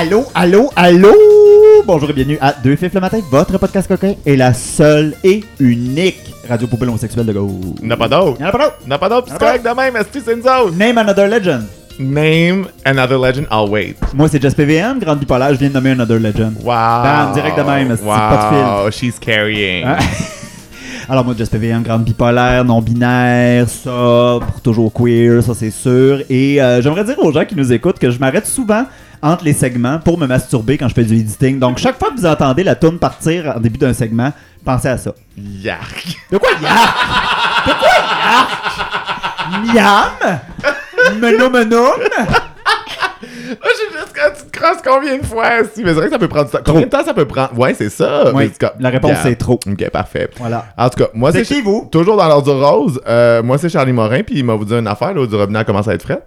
Allô, allô, allô! Bonjour et bienvenue à Deux Fifs le matin, votre podcast coquin est la seule et unique radio poubelle homosexuelle de Go. N'a pas d'autre. Y'en a pas d'autre. N'a pas d'autre, c'est correct de même, est-ce que c'est nous autres? Name another legend. Name another legend, I'll wait. Moi, c'est Just PVM, grande bipolaire, je viens de nommer another legend. Wow. Bam, direct de même, c'est wow. pas de she's carrying. Hein? Alors moi, Just PVM, grande bipolaire, non-binaire, sobre, toujours queer, ça c'est sûr. Et euh, j'aimerais dire aux gens qui nous écoutent que je m'arrête souvent entre les segments pour me masturber quand je fais du editing. Donc chaque fois que vous entendez la tune partir en début d'un segment, pensez à ça. Yark. De quoi yark? De quoi yark? Miam? Ah, j'ai juste quand tu te crosses combien de fois? Si, mais c'est vrai que ça peut prendre temps. Combien de temps ça peut prendre? Ouais, c'est ça. Oui, comme- la réponse, Yeah. c'est trop. Ok, parfait. Voilà. En tout cas, moi C'est qui, vous? Toujours dans l'ordre rose. Euh, moi c'est Charlie Morin, puis il m'a vous dit une affaire, l'eau du robinet commence à être frais?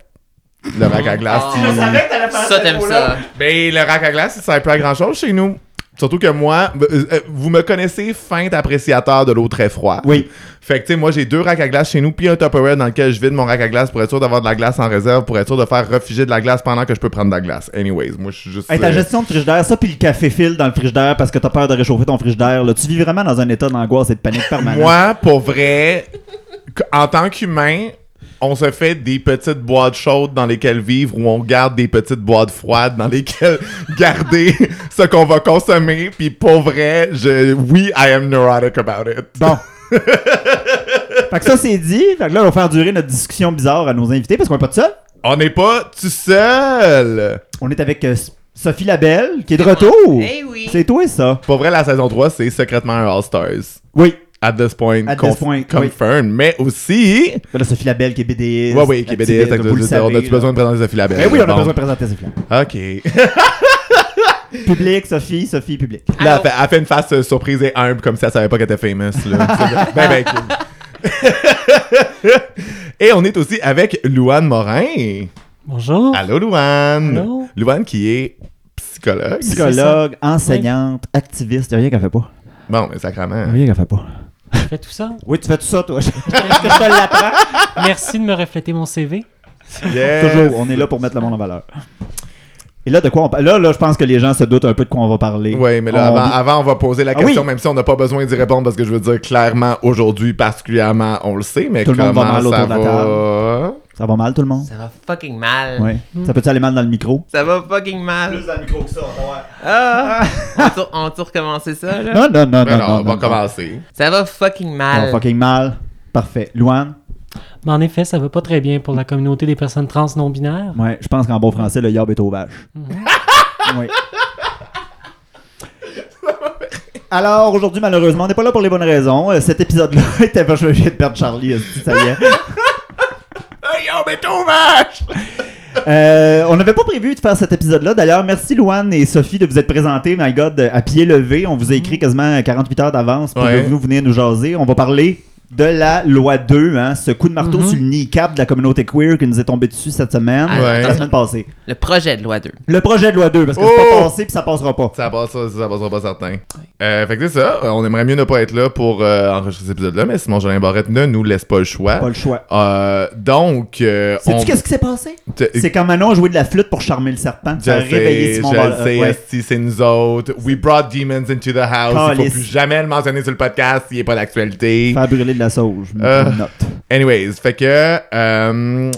Le rack à glace, il- Je savais Ça, t'aimes ça. Ben, le rack à glace, ça sert plus à grand chose chez nous. Surtout que moi, euh, euh, vous me connaissez fin appréciateur de l'eau très froide. Oui. Fait que, tu sais, moi, j'ai deux racks à glace chez nous, puis un Tupperware dans lequel je vide mon rack à glace pour être sûr d'avoir de la glace en réserve, pour être sûr de faire refuger de la glace pendant que je peux prendre de la glace. Anyways, moi, je suis juste. Hey, ta euh, gestion de frigidaire, ça puis le café file dans le frigidaire parce que t'as peur de réchauffer ton frigidaire, là, tu vis vraiment dans un état d'angoisse et de panique permanente. Moi, pour vrai, en tant qu'humain, on se fait des petites boîtes chaudes dans lesquelles vivre ou on garde des petites boîtes froides dans lesquelles garder ce qu'on va consommer. Puis pour vrai, je, oui, I am neurotic about it. Bon. fait que ça c'est dit. Fait que là, on va faire durer notre discussion bizarre à nos invités parce qu'on est pas tout seul. On n'est pas tout seul. On est avec euh, Sophie Labelle qui est de retour. Eh oui. C'est toi ça. Pour vrai, la saison 3, c'est secrètement un All-Stars. Oui. At this point, At this point, oui. confirmed. Mais aussi. Là, Sophie Labelle qui est BDS. Ouais, oui, qui est BDS, activiste, vous le savez, on a-tu là. besoin de présenter Sophie Labelle? Ben oui, on a Bon. besoin de présenter Sophie. Ok. Public, Sophie, Sophie, public. Là, elle fait, elle fait une face euh, surprise et humble comme si elle savait pas qu'elle était famous. Là. ben, ben, cool. et on est aussi avec Louane Morin. Bonjour. Allô, Louane. Allô? Louane qui est psychologue. Psychologue, enseignante, activiste, y a rien qu'elle fait pas. Bon, mais sacrément. Rien qu'elle fait pas. Je fais tout ça? Oui, tu fais tout ça, toi. Est-ce que je te l'apprends? Merci de me refléter mon CV. Yes. Toujours, on est là pour mettre le monde en valeur. Et là, de quoi on parle? Là, là, je pense que les gens se doutent un peu de quoi on va parler. Oui, mais là, On- avant, avant, on va poser la Ah question, oui. même si on n'a pas besoin d'y répondre, parce que je veux dire, clairement, aujourd'hui, particulièrement, on le sait, mais Tout le monde va comment mal ça autour de la? Ça va mal, tout le monde? Ça va fucking mal. Oui. Ça peut-tu aller mal dans le micro? Ça va fucking mal. dans le micro que ça, on va Ah! on tourne recommencer ça, là? Non, non, non, Ben non, non, non. on va non. commencer. Ça va fucking Ça mal. va fucking mal. Parfait. Louane? Mais en effet, ça va pas très bien pour la communauté des personnes trans non binaires. Ouais, je pense qu'en bon français, le yob est aux vaches. Oui. Alors, aujourd'hui, malheureusement, on n'est pas là pour les bonnes raisons. Euh, Cet épisode-là était pas... Je viens de perdre Charlie, ça y est? Euh, on n'avait pas prévu de faire cet épisode-là. D'ailleurs, merci Louane et Sophie de vous être présentés, my God, à pied levé. On vous a écrit quasiment 48 heures d'avance pour Ouais. que vous venir nous jaser. On va parler de la loi 2, hein, ce coup de marteau Mhm. sur le kneecap de la communauté queer qui nous est tombé dessus cette semaine, Ah, Ouais. la semaine passée. Le projet de loi 2. Le projet de loi 2, parce que c'est Oh! pas passé puis ça passera pas. Ça passe, ça, ça passera pas certain. Euh, fait que c'est ça. On aimerait mieux ne pas être là pour euh, enregistrer cet épisode-là, mais Simon Jolin Barrette ne nous laisse pas le choix. Pas le choix. Euh, donc, euh, Sais-tu on... qu'est-ce qui s'est passé? te- C'est quand Manon a joué de la flûte pour charmer le serpent. A réveillé Simon je Bar- le sais, euh, ouais. esti, c'est nous autres. We brought demons into the house. Il Calice. faut plus jamais le mentionner sur le podcast s'il n'est pas d'actualité. Faire brûler de la sauge. Je Euh. note. Anyways, fait que euh,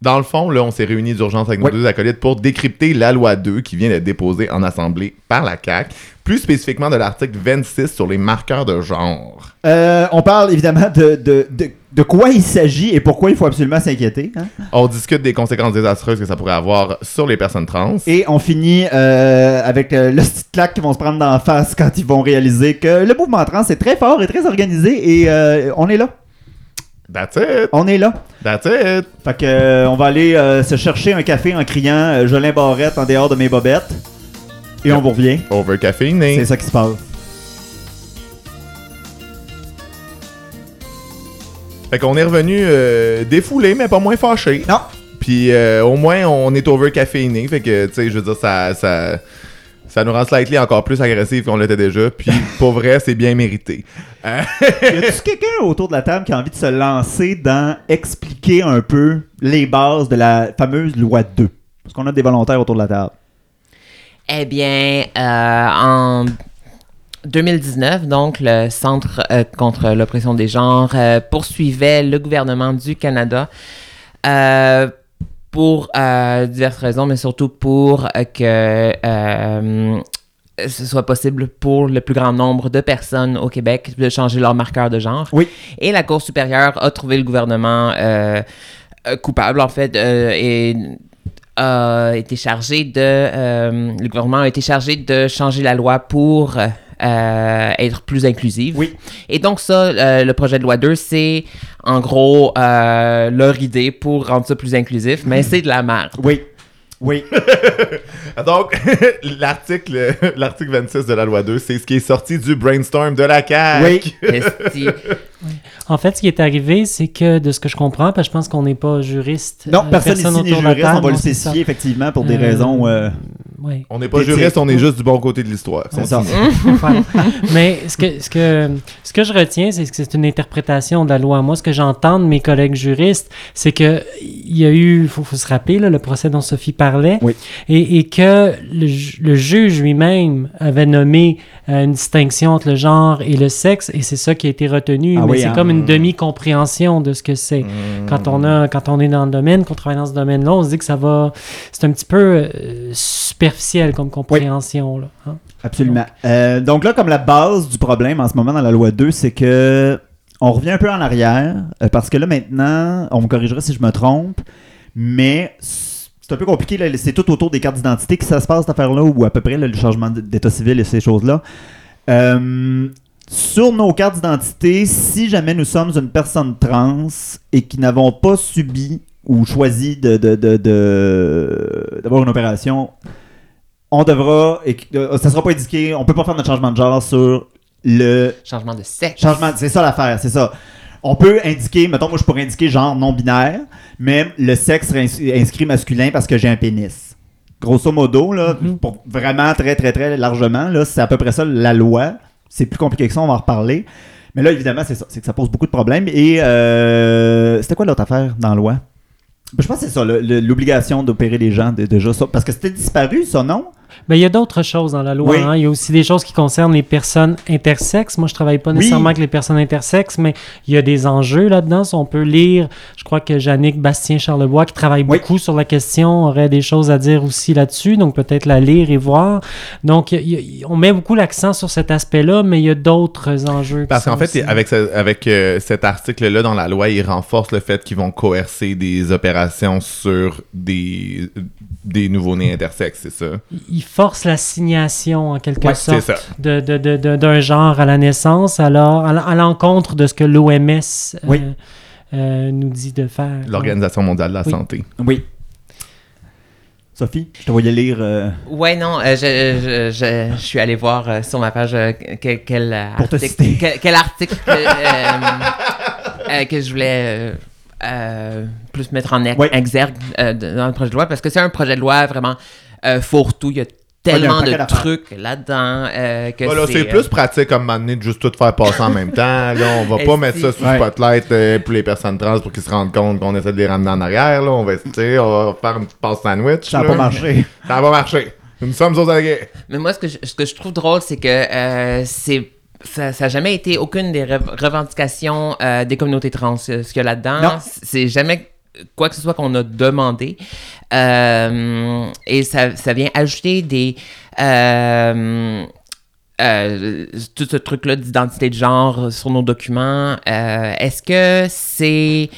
dans le fond, là, on s'est réunis d'urgence avec nos Oui. deux acolytes pour décrypter la loi 2 qui vient d'être déposée en assemblée par la CAQ, plus spécifiquement de l'article 26 sur les marqueurs de genre. Euh, on parle évidemment de, de, de, de quoi il s'agit et pourquoi il faut absolument s'inquiéter. hein? On discute des conséquences désastreuses que ça pourrait avoir sur les personnes trans. Et on finit euh, avec euh, le petit claque qui vont se prendre dans la face quand ils vont réaliser que le mouvement trans est très fort et très organisé et euh, on est là. That's it. On est là. That's it. Fait que on va aller se chercher un café en criant Jolin Barrette en dehors de mes bobettes. Et on vous revient. Over. C'est ça qui se passe. Fait qu'on est revenu euh, défoulé, mais pas moins fâché. Non. Puis euh, au moins, on est over caféiné. Fait que, tu sais, je veux dire, ça, ça, ça nous rend slightly encore plus agressif qu'on l'était déjà. Puis pour vrai, c'est bien mérité. Euh, Y a-tu quelqu'un autour de la table qui a envie de se lancer dans expliquer un peu les bases de la fameuse loi 2? Parce qu'on a des volontaires autour de la table. Eh bien, euh, en 2019, donc, le Centre euh, contre l'oppression des genres euh, poursuivait le gouvernement du Canada euh, pour diverses raisons, mais surtout pour que ce soit possible pour le plus grand nombre de personnes au Québec de changer leur marqueur de genre. Oui. Et la Cour supérieure a trouvé le gouvernement coupable, en fait, et a été chargé de le gouvernement a été chargé de changer la loi pour euh, être plus inclusive. Oui. Et donc ça, euh, le projet de loi 2, c'est en gros euh, leur idée pour rendre ça plus inclusif, mais c'est de la merde. Oui. Oui. Donc, l'article l'article 26 de la loi 2, c'est ce qui est sorti du brainstorm de la CAQ. Oui. En fait, ce qui est arrivé, c'est que de ce que je comprends, parce que je pense qu'on n'est pas juriste. Non, euh, personne, ici n'est juriste, on va le spécifier effectivement pour des Euh, raisons. euh, Ouais. On n'est pas juriste, on est juste du bon côté de l'histoire. c'est ça. Mais ce que, ce, que, ce que je retiens, c'est que c'est une interprétation de la loi. Moi, ce que j'entends de mes collègues juristes, c'est que il y a eu, il faut, faut se rappeler, là, le procès dont Sophie parlait, Oui. et, et que le, le juge lui-même avait nommé euh, une distinction entre le genre et le sexe, et c'est ça qui a été retenu. Ah Mais oui, c'est hein. comme une demi-compréhension de ce que c'est. Quand on a, quand on est dans le domaine, qu'on travaille dans ce domaine-là, on se dit que ça va, c'est un petit peu euh, superficiel comme compréhension. Là, hein. Absolument. Euh, donc là, comme la base du problème en ce moment dans la loi 2, c'est que on revient un peu en arrière, euh, parce que là maintenant, on me corrigera si je me trompe, mais c'est un peu compliqué, là, c'est tout autour des cartes d'identité que ça se passe cette affaire-là, ou à peu près là, le changement d'état civil et ces choses-là. Euh, sur nos cartes d'identité, si jamais nous sommes une personne trans et qui n'avons pas subi ou choisi de, de- de- de- d'avoir une opération, on devra, et euh, ça sera pas indiqué, on peut pas faire notre changement de genre sur le Changement de sexe. changement, c'est ça l'affaire, c'est ça. On peut indiquer, mettons, moi je pourrais indiquer genre non binaire, mais le sexe inscrit masculin parce que j'ai un pénis. Grosso modo, là, Mhm. pour vraiment très très très largement, là, c'est à peu près ça la loi. C'est plus compliqué que ça, on va en reparler. Mais là, évidemment, c'est ça, c'est que ça pose beaucoup de problèmes. Et euh, c'était quoi l'autre affaire dans la loi? Ben, Je pense que c'est ça, l'obligation d'opérer les gens, de- déjà ça. Parce que c'était disparu, ça, non? Ben, il y a d'autres choses dans la loi. Oui. hein. Il y a aussi des choses qui concernent les personnes intersexes. Moi, je travaille pas Oui. nécessairement avec les personnes intersexes, mais il y a des enjeux là-dedans. Si on peut lire, je crois que Jannick Bastien-Charlebois, qui travaille Oui. beaucoup sur la question, aurait des choses à dire aussi là-dessus. Donc, peut-être la lire et voir. Donc, il on met beaucoup l'accent sur cet aspect-là, mais il y a d'autres enjeux. Parce qu'en fait, aussi- avec, ce- avec euh, cet article-là dans la loi, il renforce le fait qu'ils vont coercer des opérations sur des, des nouveaux-nés intersexes, c'est ça? il force la signation, en quelque Ouais, sorte. ça. de, de- de- de- d'un genre à la naissance, alors à, l'encontre de ce que l'OMS euh, Oui. euh, nous dit de faire. L'Organisation mondiale de la Oui. santé. Oui. Sophie, je te voyais lire. euh, Ouais, non, euh, je, je, je, je suis allé voir euh, sur ma page euh, quel, quel, Pour te article, citer. quel, quel article que, euh, euh, que je voulais euh, euh, plus mettre en ex- Ouais. exergue euh, dans le projet de loi, parce que c'est un projet de loi vraiment euh, fourre-tout. Il y a y tellement de trucs là-dedans euh, que Voilà, c'est euh, plus pratique comme m'amener de juste tout faire passer en même temps. Là, on va pas mettre ça sous Ouais. spotlight euh, pour les personnes trans pour qu'ils se rendent compte qu'on essaie de les ramener en arrière. Là. On va, tu sais, on va faire une petite passe sandwich. Ça n'a pas marché. Ça va marcher. Nous sommes aux aguets. Mais moi, ce que je, ce que je trouve drôle, c'est que euh, c'est ça n'a jamais été aucune des rev- revendications euh, des communautés trans, euh, ce qu'il y a là-dedans. Non. C'est jamais quoi que ce soit qu'on a demandé. Euh, et ça, ça vient ajouter des... euh, euh, tout ce truc-là d'identité de genre sur nos documents. Euh, Est-ce que c'est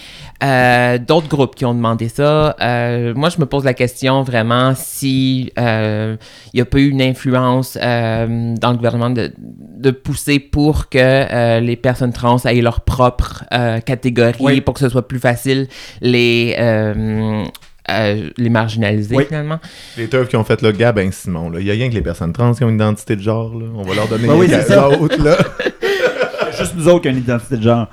euh, d'autres groupes qui ont demandé ça? Moi, je me pose la question vraiment si il n'y a pas eu une influence dans le gouvernement de, de pousser pour que les personnes trans aient leur propre catégorie Oui. pour que ce soit plus facile les, euh, les marginaliser Oui. finalement. Les teufs qui ont fait le gars, ben Simon, là. Il y a rien que les personnes trans qui ont une identité de genre, là. On va leur donner Ben oui, là. Juste nous autres qui avons une identité de genre.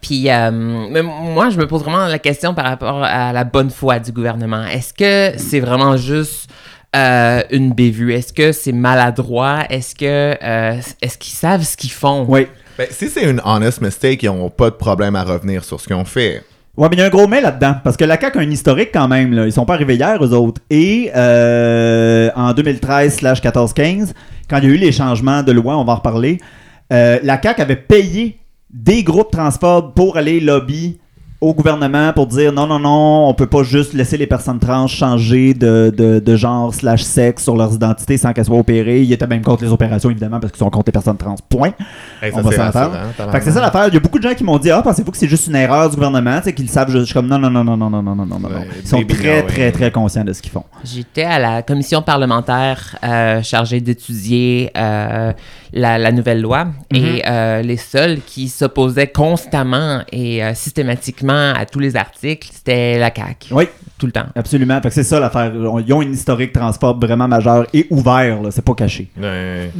Puis, euh, mais moi, je me pose vraiment la question par rapport à la bonne foi du gouvernement. Est-ce que c'est vraiment juste euh, une bévue? Est-ce que c'est maladroit? Est-ce que euh, est-ce qu'ils savent ce qu'ils font? Oui. Ben, si c'est une honest mistake, ils n'ont pas de problème à revenir sur ce qu'ils ont fait. Ouais, mais il y a un gros mais là-dedans. Parce que la CAQ a un historique quand même. Là. Ils sont pas arrivés hier, eux autres. Et euh, en 2013-14-15, quand il y a eu les changements de loi, on va en reparler, euh, la CAQ avait payé des groupes transport pour aller lobby au gouvernement pour dire non, non, non, on peut pas juste laisser les personnes trans changer de, de, de genre slash sexe sur leurs identités sans qu'elles soient opérées. Ils étaient même contre les opérations, évidemment, parce qu'ils sont contre les personnes trans. Point. Hey, On va c'est s'entendre. Fait que c'est ça l'affaire. Il y a beaucoup de gens qui m'ont dit Ah, pensez-vous que c'est juste une erreur du gouvernement Tu sais, qu'ils savent. Je je suis comme non, non, non, non, non, non, non, non, non, non. Ouais, Ils sont très, no, très, ouais. très conscients de ce qu'ils font. J'étais à la commission parlementaire euh, chargée d'étudier euh, la, la nouvelle loi et euh, les seuls qui s'opposaient constamment et euh, à tous les articles, c'était la CAQ. Oui, Tout le temps. absolument. Fait que c'est ça l'affaire. Ils ont une historique transport vraiment majeur et ouvert, là. C'est pas caché. Ouais.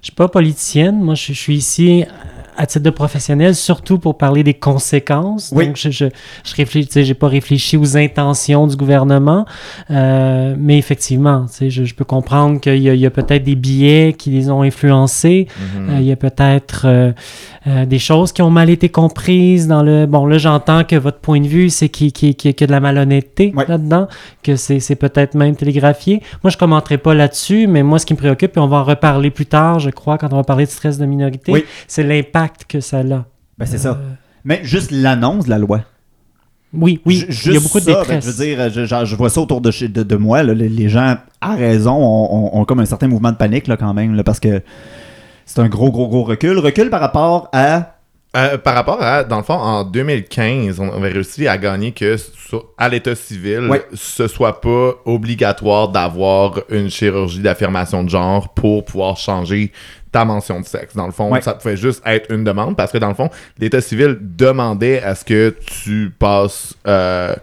Je suis pas politicienne. Moi, je, je suis ici à titre de professionnel, surtout pour parler des conséquences. Oui. Donc, je, je, je réfléchis, j'ai pas réfléchi aux intentions du gouvernement, euh, mais effectivement, je, je peux comprendre qu'il y a, peut-être des billets qui les ont influencés. Mhm. Euh, il y a peut-être euh, des choses qui ont mal été comprises dans le. Bon, là, j'entends que votre point de vue, c'est qu'il y a que de la malhonnêteté là-dedans, que c'est c'est peut-être même télégraphié. Moi, je commenterai pas là-dessus, mais moi, ce qui me préoccupe, et on va en reparler plus tard, je crois, quand on va parler de stress de minorité, Oui. c'est l'impact que ça a. Ben, c'est ça. Euh, Mais juste l'annonce de la loi. oui, oui, il y a beaucoup de ça, ben, je veux dire, je, vois ça autour de, chez- de, de moi. là, les, les gens, à raison, ont, ont- ont comme un certain mouvement de panique là, quand même, là, parce que c'est un gros, gros, gros recul. Recul par rapport à. Euh, par rapport à, dans le fond, en 2015, on avait réussi à gagner que sur- à l'état civil, ce soit pas obligatoire d'avoir une chirurgie d'affirmation de genre pour pouvoir changer ta mention de sexe. Dans le fond, ça pouvait juste être une demande parce que dans le fond, l'état civil demandait à ce que tu passes euh,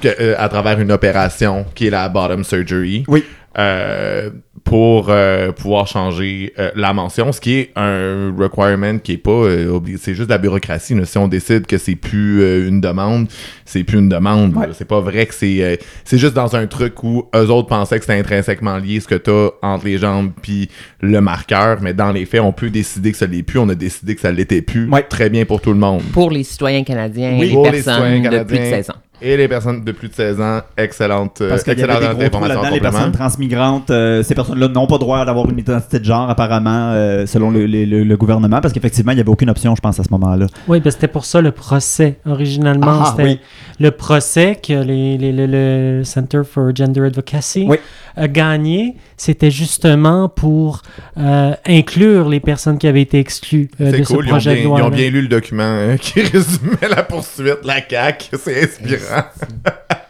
que- euh, à travers une opération qui est la bottom surgery. Oui. euh, pour euh, pouvoir changer euh, la mention, ce qui est un requirement qui est pas euh, c'est juste de la bureaucratie. là. Si on décide que c'est plus euh, une demande, c'est plus une demande. Ouais. C'est pas vrai que c'est euh, c'est juste dans un truc où eux autres pensaient que c'était intrinsèquement lié ce que t'as entre les jambes puis le marqueur, mais dans les faits, on peut décider que ça l'est plus. On a décidé que ça l'était plus. Ouais. Très bien pour tout le monde. Pour les citoyens canadiens Oui, et pour les les personnes citoyens de plus de canadiens. 16 ans. Et les personnes de plus de 16 ans, excellente, Parce qu'il y avait des gros trous là-dedans, les personnes transmigrantes, euh, ces personnes-là n'ont pas droit d'avoir une identité de genre, apparemment, euh, selon le, le- le- le gouvernement, parce qu'effectivement, il n'y avait aucune option, je pense, à ce moment-là. Oui, ben c'était pour ça le procès. Originalement, Ah, c'était oui. le procès que les, les- le- le Center for Gender Advocacy Oui. a gagné. C'était justement pour euh, inclure les personnes qui avaient été exclues euh, de ce cool, ils ont, projet bien, de loi. ils ont bien lu le document euh, qui résumait la poursuite, la CAQ. C'est inspirant.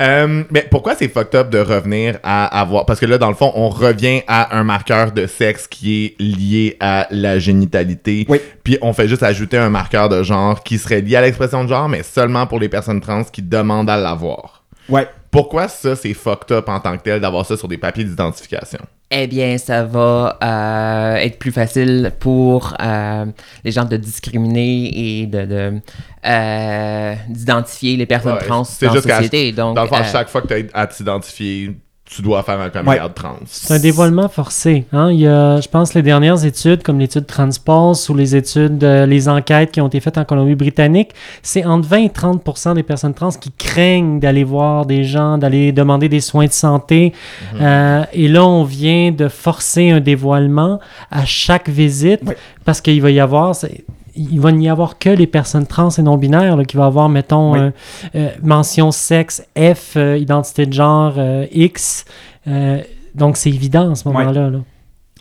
Euh, mais pourquoi c'est fucked up de revenir à avoir... Parce que là, dans le fond, on revient à un marqueur de sexe qui est lié à la génitalité. Oui. Puis on fait juste ajouter un marqueur de genre qui serait lié à l'expression de genre, mais seulement pour les personnes trans qui demandent à l'avoir. Ouais. Pourquoi ça, c'est fucked up en tant que tel d'avoir ça sur des papiers d'identification? Eh bien, ça va euh, être plus facile pour euh, les gens de discriminer et de, de, euh, d'identifier les personnes Ouais, trans dans la société. Donc, Dans le fond, à chaque fois que tu as à t'identifier, tu dois faire un coming Ouais. out trans. C'est un dévoilement forcé. Hein? Il y a, je pense, les dernières études, comme l'étude Transpulse ou les études, euh, les enquêtes qui ont été faites en Colombie-Britannique, c'est entre 20 et 30% des personnes trans qui craignent d'aller voir des gens, d'aller demander des soins de santé. Euh, et là, on vient de forcer un dévoilement à chaque visite Ouais. parce qu'il va y avoir... il va n'y avoir que les personnes trans et non-binaires là, qui vont avoir, mettons, Oui. euh, euh, mention sexe, F, euh, identité de genre, euh, X. Euh, donc, c'est évident à ce moment-là. là.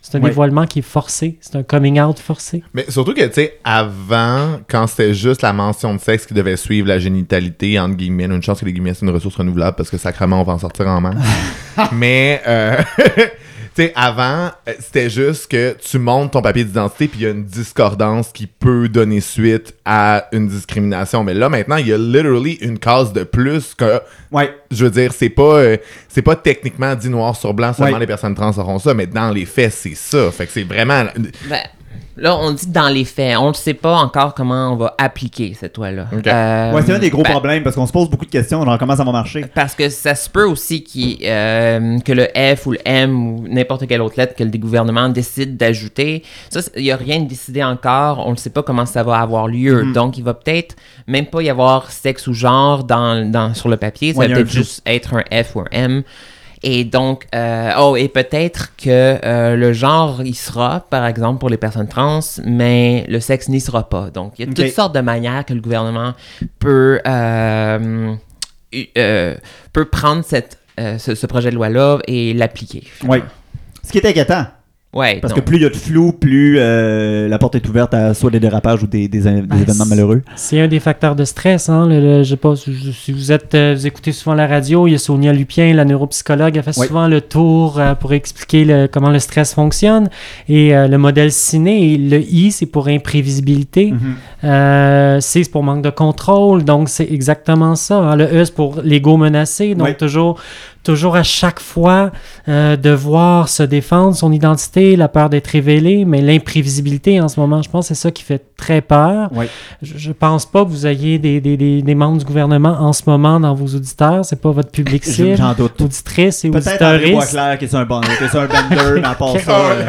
C'est un dévoilement qui est forcé. C'est un coming out forcé. Mais surtout que, tu sais, avant, quand c'était juste la mention de sexe qui devait suivre la génitalité, entre guillemets, une chance que les guillemets, c'est une ressource renouvelable parce que sacrément, on va en sortir en main. Mais, euh, tu sais, avant, euh, c'était juste que tu montes ton papier d'identité puis il y a une discordance qui peut donner suite à une discrimination. Mais là, maintenant, il y a literally une case de plus que Ouais. je veux dire, c'est pas, euh, c'est pas techniquement dit noir sur blanc, seulement Ouais. les personnes trans auront ça, mais dans les faits, c'est ça. Fait que c'est vraiment. ben, Là, on dit dans les faits. On ne sait pas encore comment on va appliquer cette loi-là. Ok. Euh, Ouais, c'est un des gros ben, problèmes parce qu'on se pose beaucoup de questions genre comment ça va marcher? Parce que ça se peut aussi euh, que le F ou le M ou n'importe quelle autre lettre que le gouvernement décide d'ajouter. Ça, il n'y a rien de décidé encore. On ne sait pas comment ça va avoir lieu. Mhm. Donc, il va peut-être même pas y avoir sexe ou genre dans, dans, sur le papier. Ça Ouais, va peut-être juste être un F ou un M. Et donc, euh, oh, et peut-être que euh, le genre y sera, par exemple, pour les personnes trans, mais le sexe n'y sera pas. Donc, il y a toutes sortes de manières que le gouvernement peut, euh, eu- peut prendre cette, ce, ce projet de loi-là et l'appliquer. Ouais. Ce qui est inquiétant. Ouais, Parce non. que plus il y a de flou, plus euh, la porte est ouverte à soit des dérapages ou des, des, des Ben, événements malheureux. C'est un des facteurs de stress. Hein, le- le- je sais pas si si vous êtes, euh, vous écoutez souvent la radio, il y a Sonia Lupien, la neuropsychologue, elle fait souvent le tour euh, pour expliquer le- comment le stress fonctionne. Et euh, le modèle ciné, le I, c'est pour imprévisibilité. Mhm. Euh, C, c'est pour manque de contrôle. Donc, c'est exactement ça. hein. Le E, c'est pour l'ego menacé. Donc, toujours, toujours à chaque fois, euh, devoir se défendre son identité, la peur d'être révélé, mais l'imprévisibilité en ce moment, je pense que c'est ça qui fait très peur. Oui. Je, je pense pas que vous ayez des, des, des, des membres du gouvernement en ce moment dans vos auditeurs. C'est pas votre public cible. J'en doute. Auditrices et Peut-être André. Boisclair qui est un, bon, qui est sur un bender, mais à part ça. euh,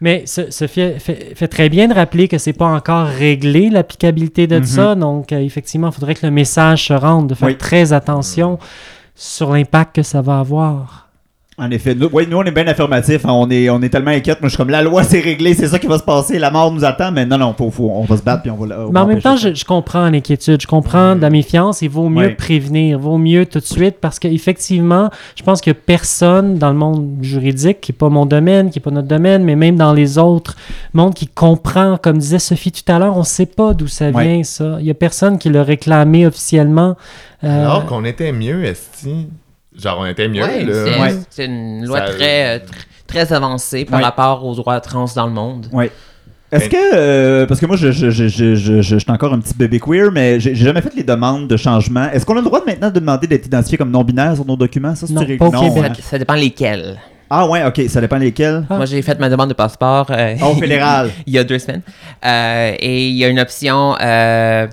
Mais ce, ce fait, fait- fait très bien de rappeler que c'est pas encore réglé l'applicabilité de Mhm. ça. Donc, euh, effectivement, il faudrait que le message se rende, de faire Oui. très attention sur l'impact que ça va avoir. En effet, nous, ouais, nous on est bien affirmatifs, hein, on, est, on est tellement inquiets. Moi je suis comme la loi c'est réglé, c'est ça qui va se passer, la mort nous attend, mais non, non, faut, faut- on va se battre puis on va. on va Mais en même temps, je, je comprends l'inquiétude, je comprends de la méfiance. Il vaut mieux Ouais. prévenir, il vaut mieux tout de suite parce qu'effectivement, je pense qu'il n'y a personne dans le monde juridique, qui n'est pas mon domaine, qui n'est pas notre domaine, mais même dans les autres mondes qui comprend, comme disait Sophie tout à l'heure, on ne sait pas d'où ça Ouais. vient, ça. Il n'y a personne qui l'a réclamé officiellement. Euh, Alors qu'on était mieux, Esti. Genre, on était mieux, Ouais, là. c'est Ouais. c'est une loi Ça- très, euh, tr- très avancée par Ouais. rapport aux droits trans dans le monde. Est-ce que, euh, parce que moi je, je, je, je, je, je suis encore un petit bébé queer, mais j'ai jamais fait les demandes de changement. Est-ce qu'on a le droit de maintenant de demander d'être identifié comme non-binaire sur nos documents? Ça, c'est Non, pas au Québec. hein? Ça, ça dépend lesquels. Ah ouais, ok, ça dépend lesquels. Ah. Moi, j'ai fait ma demande de passeport euh, Oh, fédéral. il y a deux semaines. Euh, et il y a une option. Euh,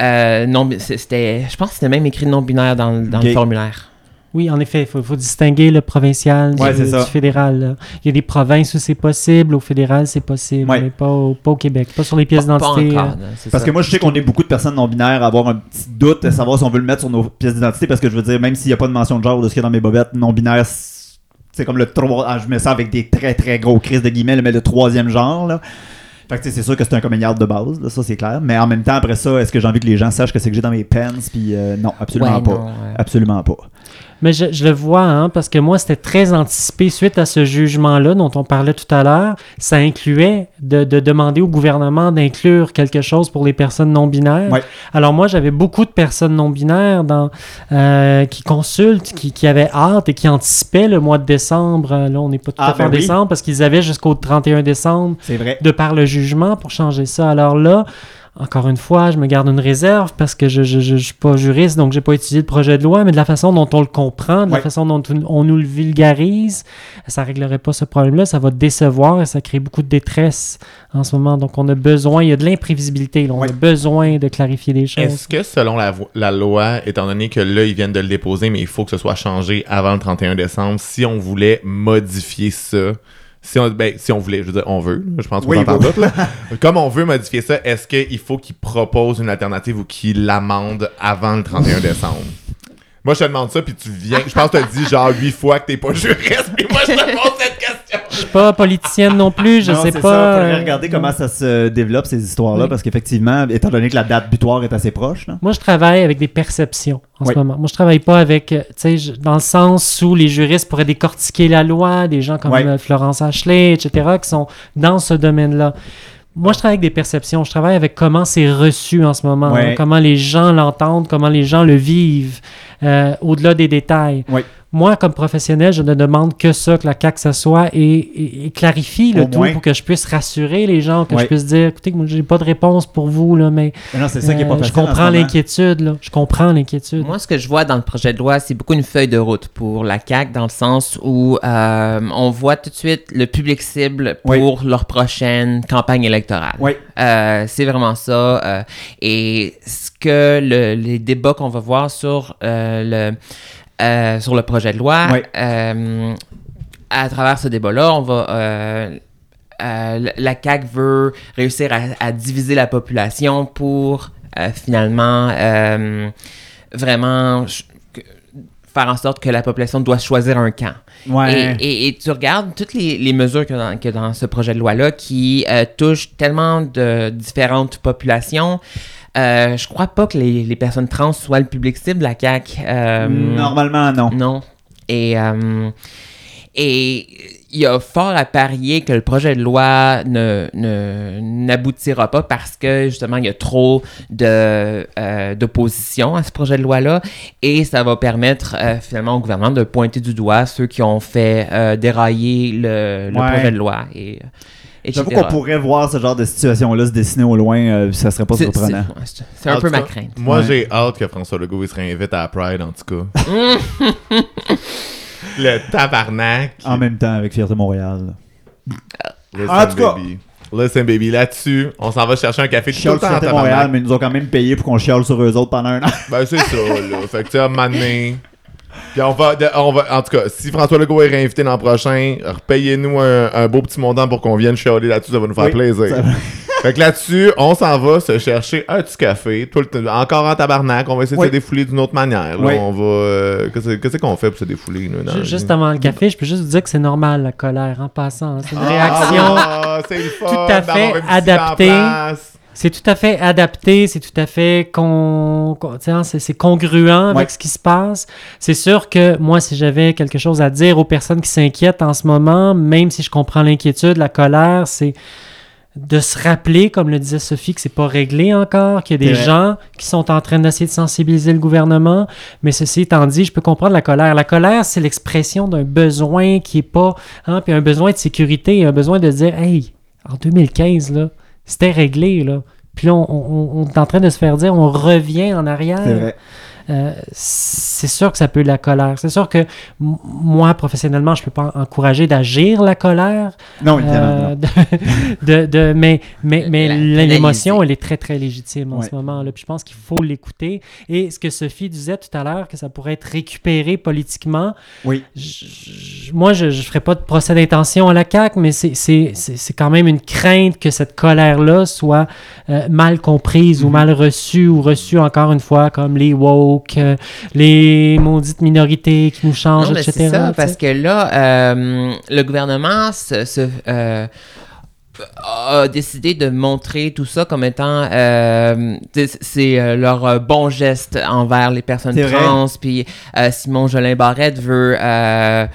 euh, non, c'était, je pense que c'était même écrit non-binaire dans, dans le formulaire. Oui, en effet, il faut, faut distinguer le provincial Ouais, du, fédéral. là. Il y a des provinces où c'est possible, au fédéral c'est possible, Ouais. mais pas au, pas au Québec, pas sur les pièces d'identité. euh, Parce ça. que moi, je sais qu'on est beaucoup de personnes non-binaires à avoir un petit doute à savoir si on veut le mettre sur nos pièces d'identité. Parce que je veux dire, même s'il n'y a pas de mention de genre de ce qu'il y a dans mes bobettes, non-binaire, c'est c'est comme le trois. ah, je mets ça avec des très très gros crises de guillemets, mais le troisième genre. Là. Fait que c'est sûr que c'est un comédiard de base, là, ça c'est clair. Mais en même temps, après ça, est-ce que j'ai envie que les gens sachent que c'est que j'ai dans mes pens? Puis euh, non, absolument Ouais, pas. non, ouais. Absolument pas. Mais je, je le vois, hein, parce que moi, c'était très anticipé suite à ce jugement-là dont on parlait tout à l'heure. Ça incluait de, de demander au gouvernement d'inclure quelque chose pour les personnes non-binaires. Ouais. Alors moi, j'avais beaucoup de personnes non-binaires dans, euh, qui consultent, qui, qui avaient hâte et qui anticipaient le mois de décembre. Euh, Là, on n'est pas tout Ah, à fait ben en oui. décembre parce qu'ils avaient jusqu'au 31 décembre vrai. de par le jugement pour changer ça. Alors là, encore une fois, je me garde une réserve parce que je ne je, je- je suis pas juriste, donc j'ai pas étudié le projet de loi, mais de la façon dont on le comprend, de la façon dont on nous le vulgarise, ça réglerait pas ce problème-là, ça va décevoir et ça crée beaucoup de détresse en ce moment. Donc on a besoin, il y a de l'imprévisibilité, on Ouais. a besoin de clarifier des choses. Est-ce que selon la, la loi, étant donné que là, ils viennent de le déposer, mais il faut que ce soit changé avant le 31 décembre, si on voulait modifier ça, si on, ben, si on voulait, je veux dire, on veut, je pense qu'on Oui, entend oui. tout, là. Comme on veut modifier ça, est-ce qu'il faut qu'il propose une alternative ou qu'il l'amende avant le 31 décembre? Moi, je te demande ça, puis tu viens. Je pense que tu as dit genre huit fois que t'es pas juriste, puis je te pose cette question. Je suis pas politicienne non plus, je Non, sais pas. Ça, faudrait euh, regarder comment ça se développe, ces histoires-là, Oui. parce qu'effectivement, étant donné que la date butoir est assez proche, là. Moi, je travaille avec des perceptions en Oui. ce moment. Moi, je travaille pas avec, euh, tu sais, dans le sens où les juristes pourraient décortiquer la loi, des gens comme Oui. euh, Florence Ashley, etc., qui sont dans ce domaine-là. Moi, je travaille avec des perceptions. Je travaille avec comment c'est reçu en ce moment, Ouais. hein, comment les gens l'entendent, comment les gens le vivent. Euh, au-delà des détails. Oui. Moi, comme professionnel, je ne demande que ça, que la CAQ s'assoie et, et, et clarifie le Au tout moins. pour que je puisse rassurer les gens, que Oui. je puisse dire, écoutez, moi, j'ai pas de réponse pour vous, là, mais Mais non, c'est ça qui est pas euh, facile. je comprends l'inquiétude, là. Je comprends l'inquiétude. Moi, ce que je vois dans le projet de loi, c'est beaucoup une feuille de route pour la CAQ, dans le sens où euh, on voit tout de suite le public cible pour Oui. leur prochaine campagne électorale. Oui. Euh, c'est vraiment ça. euh, et ce que le- les débats qu'on va voir sur euh, le euh, sur le projet de loi, Oui. euh, à travers ce débat-là, on va la CAQ veut réussir à, à diviser la population pour finalement vraiment faire en sorte que la population doit choisir un camp. Ouais. Et, et- et tu regardes toutes les, les mesures que dans, que dans ce projet de loi-là qui euh, touchent tellement de différentes populations. Euh, je crois pas que les, les personnes trans soient le public cible de la CAQ. Euh, Normalement, non. non. Et, euh, et il y a fort à parier que le projet de loi ne, ne- n'aboutira pas parce que justement il y a trop de, euh, d'opposition à ce projet de loi-là et ça va permettre euh, finalement au gouvernement de pointer du doigt ceux qui ont fait euh, dérailler le, le Ouais. projet de loi. Et, J'avoue qu'on pourrait voir ce genre de situation-là se dessiner au loin, euh, ça serait pas C'est, surprenant. c'est- un En peu ma crainte. Moi, Ouais. j'ai hâte que François Legault il se réinvite à la Pride, en tout cas. Le tabarnak. En même temps, avec Fierté Montréal. Listen, En tout cas. baby. Listen, baby, là-dessus, on s'en va chercher un café tout le temps tabarnak. Montréal, mais ils nous ont quand même payé pour qu'on chiale sur eux autres pendant un an. Ben, c'est ça, là. Fait que, tu à moment donné, Puis on va, on va, en tout cas, si François Legault est réinvité l'an prochain, repayez-nous un, un beau petit montant pour qu'on vienne chialer là-dessus, ça va nous faire Oui, plaisir. Fait que là-dessus, on s'en va se chercher un petit café, tout le temps- encore en tabarnak, on va essayer Oui. de se défouler d'une autre manière. là. Oui. On va, euh, qu'est-ce qu'est-ce qu'on fait pour se défouler là, dans? Juste avant le café, je peux juste vous dire que c'est normal la colère en passant. hein. C'est une Ah, réaction. fun tout à fait d'avoir un petit adapté. temps en place. C'est tout à fait adapté, c'est tout à fait con, sais, c'est, c'est congruent avec Ouais. ce qui se passe. C'est sûr que moi, si j'avais quelque chose à dire aux personnes qui s'inquiètent en ce moment, même si je comprends l'inquiétude, la colère, c'est de se rappeler, comme le disait Sophie, que c'est pas réglé encore, qu'il y a des gens qui sont en train d'essayer de sensibiliser le gouvernement. Mais ceci étant dit, je peux comprendre la colère. La colère, c'est l'expression d'un besoin qui est pas, hein, puis un besoin de sécurité, un besoin de dire, hey, en 2015 là, c'était réglé là. Puis là, on, on- on est en train de se faire dire, on revient en arrière. Euh, c'est sûr que ça peut de la colère. C'est sûr que moi, professionnellement, je peux pas encourager d'agir la colère. Non, évidemment. Euh, non. de, de- de- mais mais, mais La- l'émotion, elle est très, très légitime en Ouais. ce moment. Là. Puis je pense qu'il faut l'écouter. Et ce que Sophie disait tout à l'heure, que ça pourrait être récupéré politiquement, Oui. je- moi, je ne ferai pas de procès d'intention à la CAQ, mais c'est- c'est c'est- c'est quand même une crainte que cette colère-là soit euh, mal comprise ou Mhm. mal reçue ou reçue encore une fois comme les woke, euh, les maudites minorités qui nous changent, Non, mais etc. c'est ça, parce que là, euh, le gouvernement se, se, euh, a décidé de montrer tout ça comme étant euh, c'est- leur bon geste envers les personnes trans. Puis euh, Simon Jolin Barrette veut, euh,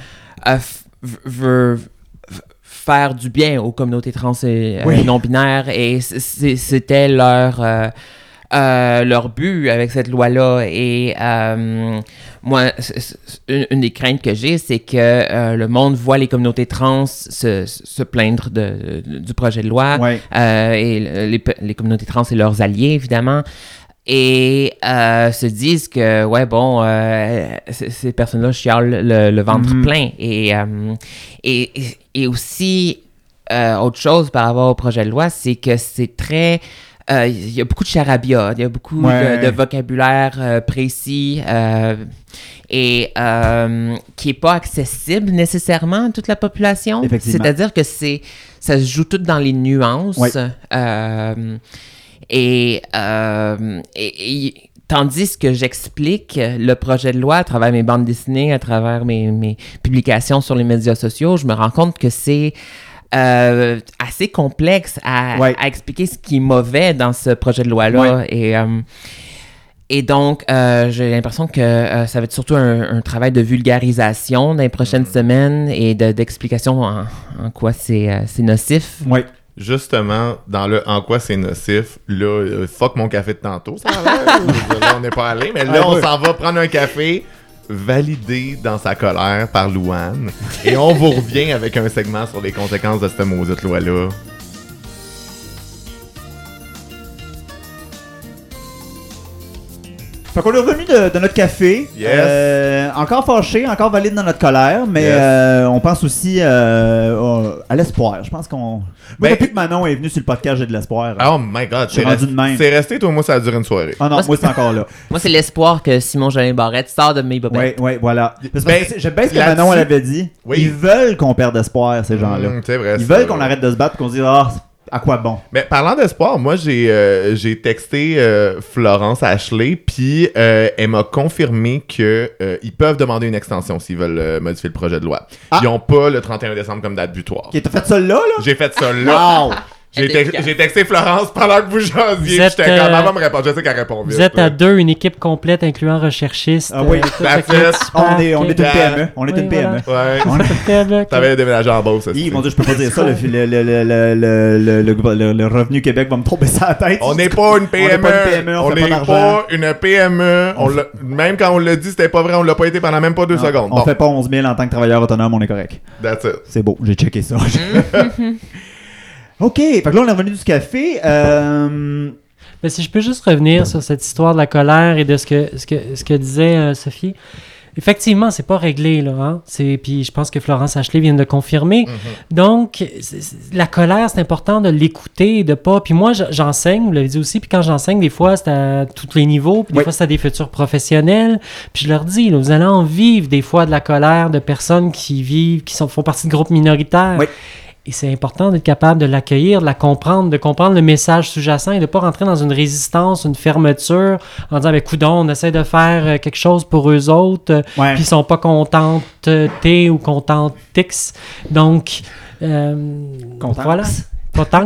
faire du bien aux communautés trans et euh, Oui. non binaires et c'était leur euh, leur but avec cette loi-là. Et euh, moi, une, une des craintes que j'ai, c'est que euh, le monde voit les communautés trans se, se plaindre de- de- du projet de loi. Ouais. Euh, et le- les, les communautés trans et leurs alliés, évidemment. Et euh, se disent que, ouais, bon, euh, ces personnes-là chialent le, le ventre Mhm. plein. Et, euh, et, et- aussi, autre chose par rapport au projet de loi, c'est que c'est très. Euh, Il y a beaucoup de charabia, il y a beaucoup Ouais. de, de vocabulaire euh, précis euh, et euh, qui n'est pas accessible nécessairement à toute la population. C'est-à-dire que c'est ça se joue tout dans les nuances. Ouais. Euh, et, euh, et- et tandis que j'explique le projet de loi à travers mes bandes dessinées, à travers mes, mes publications sur les médias sociaux, je me rends compte que c'est euh, assez complexe à, Ouais. à expliquer ce qui est mauvais dans ce projet de loi-là. Et, euh, et donc, euh, j'ai l'impression que euh, ça va être surtout un, un travail de vulgarisation dans les prochaines semaines et de- d'explication en, en quoi c'est euh, c'est nocif. Ouais. justement, dans le en quoi c'est nocif, là, fuck mon café de tantôt, ça a l'air. là, on n'est pas allé, mais là, Ah, on s'en va prendre un café validé dans sa colère par Louane. Et on vous revient avec un segment sur les conséquences de cette maudite loi-là. Fait qu'on est revenu de, de notre café. Yes. Euh, encore fâché, encore valide dans notre colère, mais Yes. euh, on pense aussi euh, à l'espoir. Je pense qu'on. Moi, Ben- depuis que Manon est venue sur le podcast, j'ai de l'espoir. Oh my god, c'est rendu de même. c'est resté, toi, moi, ça a duré une soirée. Ah non, Moi, moi c'est encore là. Moi, c'est l'espoir que Simon Jolin Barrette sort de mes bobettes. Oui, oui, voilà. Parce que Ben, J'aime bien ce que Manon elle avait dit. Oui. Ils veulent qu'on perde espoir, ces gens-là. Mm, c'est vrai. Ils veulent qu'on arrête de se battre qu'on se dise Ah, à quoi bon? Mais parlant d'espoir, moi j'ai euh, j'ai texté euh, Florence Ashley, puis euh, elle m'a confirmé que euh, ils peuvent demander une extension s'ils veulent euh, modifier le projet de loi. Ah. Ils ont pas le 31 décembre comme date butoir. Ok, t'as fait ça là, là? J'ai fait ça là. Wow J'ai texté Florence pendant que vous jasiez. Vous puis êtes, J'étais comme, euh, elle va me répondre. Je sais qu'elle répond vite. Vous êtes à deux, une équipe complète incluant recherchistes. Ah oui, euh, On est, on est une PME. On est oui, une PME. voilà. Ouais. On est- PME, ok. T'avais déménagé en Beauce. c'est- mon dieu, je peux pas dire ça. Le, le, le, le, le, le, le, le- le Revenu Québec va me tomber ça à la tête. On n'est pas une PME. On n'est pas une PME, on on une PME. L'a- même quand on l'a dit, c'était pas vrai. On l'a pas été pendant même pas deux Non, secondes. On Bon, fait pas 11 000 en tant que travailleur autonome, on est correct. that's it. C'est beau, j'ai checké ça. ok, fait que là, on est revenu du café. Euh... Mais si je peux juste revenir sur cette histoire de la colère et de ce que, ce que, ce que disait euh, Sophie. Effectivement, c'est pas réglé, là. Hein? C'est, puis je pense que Florence Ashley vient de le confirmer. Donc, c'est- c'est- la colère, c'est important de l'écouter, de pas. Puis moi, j'enseigne, vous l'avez dit aussi, puis quand j'enseigne, des fois, c'est à tous les niveaux, puis des Oui. fois, c'est à des futurs professionnels. Puis je leur dis, là, vous allez en vivre des fois de la colère de personnes qui vivent, qui sont, font partie de groupes minoritaires. Oui. Et c'est important d'être capable de l'accueillir, de la comprendre, de comprendre le message sous-jacent et de ne pas rentrer dans une résistance, une fermeture en disant, ben, coudon, on essaie de faire euh, quelque chose pour eux autres, euh, Ouais. puis ils sont pas contentes euh, T ou contentes X. Donc, euh, Contents. voilà. Contents.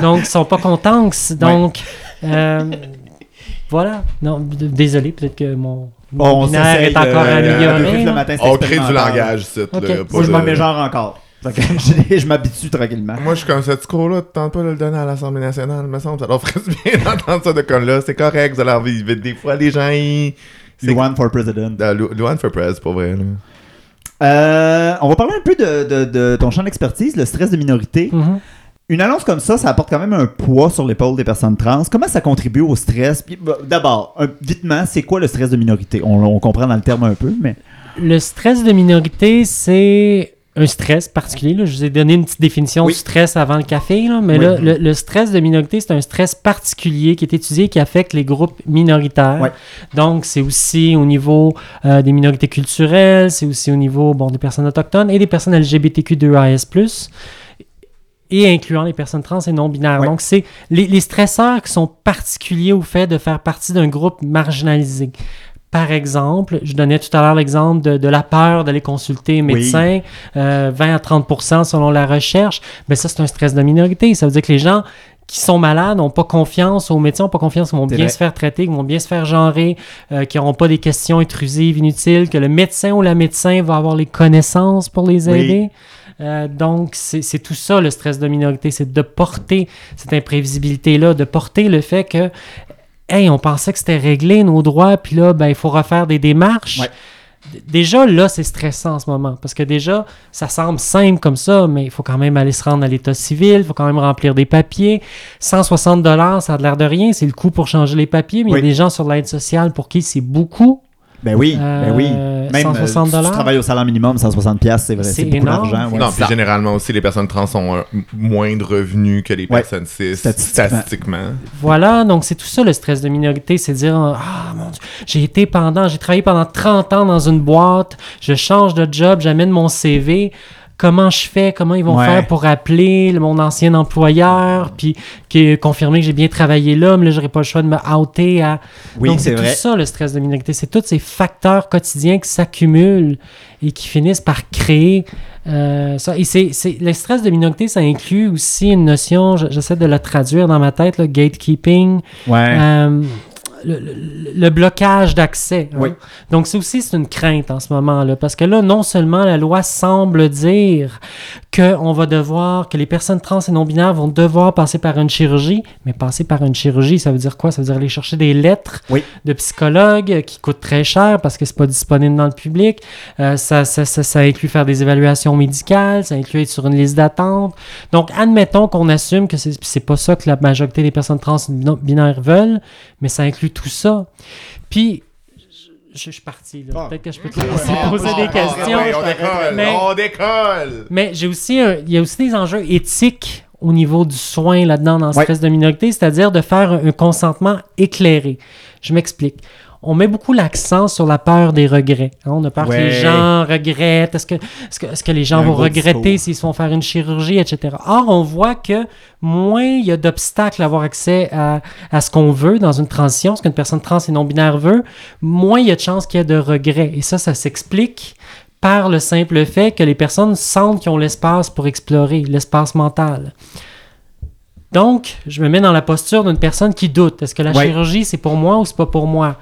Donc, ils sont pas contents. Donc, euh, voilà. Non, désolé, peut-être que mon, mon on est encore de- amélioré. le matin, On crée du langage, Moi, je m'en mets genre encore. Fait que je, je m'habitue tranquillement. Moi, je suis comme ce discours-là, tu tentes pas de le donner à l'Assemblée nationale, me semble. Ça leur ferait bien d'entendre ça de comme là. C'est correct, vous allez en vivre. Des fois, les gens, ils. C'est One for President. Euh, Lu- Luan for Press, pour vrai. Là. Euh, on va parler un peu de, de- de ton champ d'expertise, le stress de minorité. Mhm. Une annonce comme ça, ça apporte quand même un poids sur l'épaule des personnes trans. Comment ça contribue au stress? Bah, D'abord, vitement, c'est quoi le stress de minorité? On, on comprend dans le terme un peu, mais... Le stress de minorité, c'est un stress particulier. là. Je vous ai donné une petite définition Oui. du stress avant le café, là, mais Oui. là, le, le stress de minorité, c'est un stress particulier qui est étudié qui affecte les groupes minoritaires. Donc, c'est aussi au niveau euh, des minorités culturelles, c'est aussi au niveau bon, des personnes autochtones et des personnes LGBTQ2AS+, et incluant les personnes trans et non-binaires. Ouais. Donc, c'est les, les stresseurs qui sont particuliers au fait de faire partie d'un groupe marginalisé. Par exemple, je donnais tout à l'heure l'exemple de, de la peur d'aller consulter un médecin, euh, 20 à 30% selon la recherche. Mais ça, c'est un stress de minorité. Ça veut dire que les gens qui sont malades n'ont pas confiance aux médecins, n'ont pas confiance qu'ils vont bien vrai. se faire traiter, qu'ils vont bien se faire genrer, euh, qu'ils n'auront pas des questions intrusives, inutiles, que le médecin ou la médecin va avoir les connaissances pour les Oui. aider. Euh, donc, c'est tout ça le stress de minorité, c'est de porter cette imprévisibilité-là, de porter le fait que, hey, on pensait que c'était réglé nos droits, puis là, ben, il faut refaire des démarches. Ouais. Déjà, là, c'est stressant en ce moment, parce que déjà, ça semble simple comme ça, mais il faut quand même aller se rendre à l'état civil, il faut quand même remplir des papiers. 160 dollars, ça a l'air de rien, c'est le coût pour changer les papiers, mais il Oui. y a des gens sur l'aide sociale pour qui c'est beaucoup. Ben oui, ben oui. Euh, Même euh, 160 si tu travailles au salaire minimum, 160 pièces, c'est vrai, C'est c'est beaucoup énorme. d'argent. ouais. non, C'est puis généralement aussi, les personnes trans ont un moins de revenus que les Ouais. personnes cis, Statistiquement. statistiquement. Voilà, donc c'est tout ça le stress de minorité, c'est dire ah mon dieu, j'ai été pendant, j'ai travaillé pendant 30 ans dans une boîte, je change de job, j'amène mon CV, comment je fais, comment ils vont Ouais. faire pour appeler le- mon ancien employeur, puis qui confirmer que j'ai bien travaillé là, mais là j'aurais pas le choix de me outer à Oui, donc c'est vrai. ça le stress de minorité, c'est tous ces facteurs quotidiens qui s'accumulent et qui finissent par créer euh, ça. Et c'est, c'est- le stress de minorité, ça inclut aussi une notion, je- j'essaie de la traduire dans ma tête, le gatekeeping. Ouais. Euh, le, le- le blocage d'accès. hein. Oui. Donc, c'est aussi c'est une crainte en ce moment-là, parce que là, non seulement la loi semble dire que on va devoir, que les personnes trans et non-binaires vont devoir passer par une chirurgie, mais passer par une chirurgie, ça veut dire quoi? Ça veut dire aller chercher des lettres Oui. de psychologues qui coûtent très cher parce que c'est pas disponible dans le public. Euh, ça, ça, ça, ça inclut faire des évaluations médicales, ça inclut être sur une liste d'attente. Donc, admettons qu'on assume que c'est c'est pas ça que la majorité des personnes trans et non binaires veulent, mais ça inclut tout ça. Puis, je, suis parti. là. Ah. Peut-être que je peux te laisser Ah, poser ah, des ah, questions. ouais, on décolle, Mais- on décolle. Mais j'ai aussi il y a aussi des enjeux éthiques au niveau du soin là-dedans dans cette espèce de minorité, c'est-à-dire de faire un consentement éclairé. Je m'explique. On met beaucoup l'accent sur la peur des regrets. hein. On a peur que les gens regrettent. Est-ce que, est-ce que, est-ce que les gens vont regretter s'ils se font faire une chirurgie, etc. Or, on voit que moins il y a d'obstacles à avoir accès à, à ce qu'on veut dans une transition, ce qu'une personne trans et non-binaire veut, moins il y a de chances qu'il y ait de regrets. Et ça, ça s'explique par le simple fait que les personnes sentent qu'ils ont l'espace pour explorer, l'espace mental. Donc, je me mets dans la posture d'une personne qui doute. Est-ce que la Ouais. chirurgie, c'est pour moi ou c'est pas pour moi?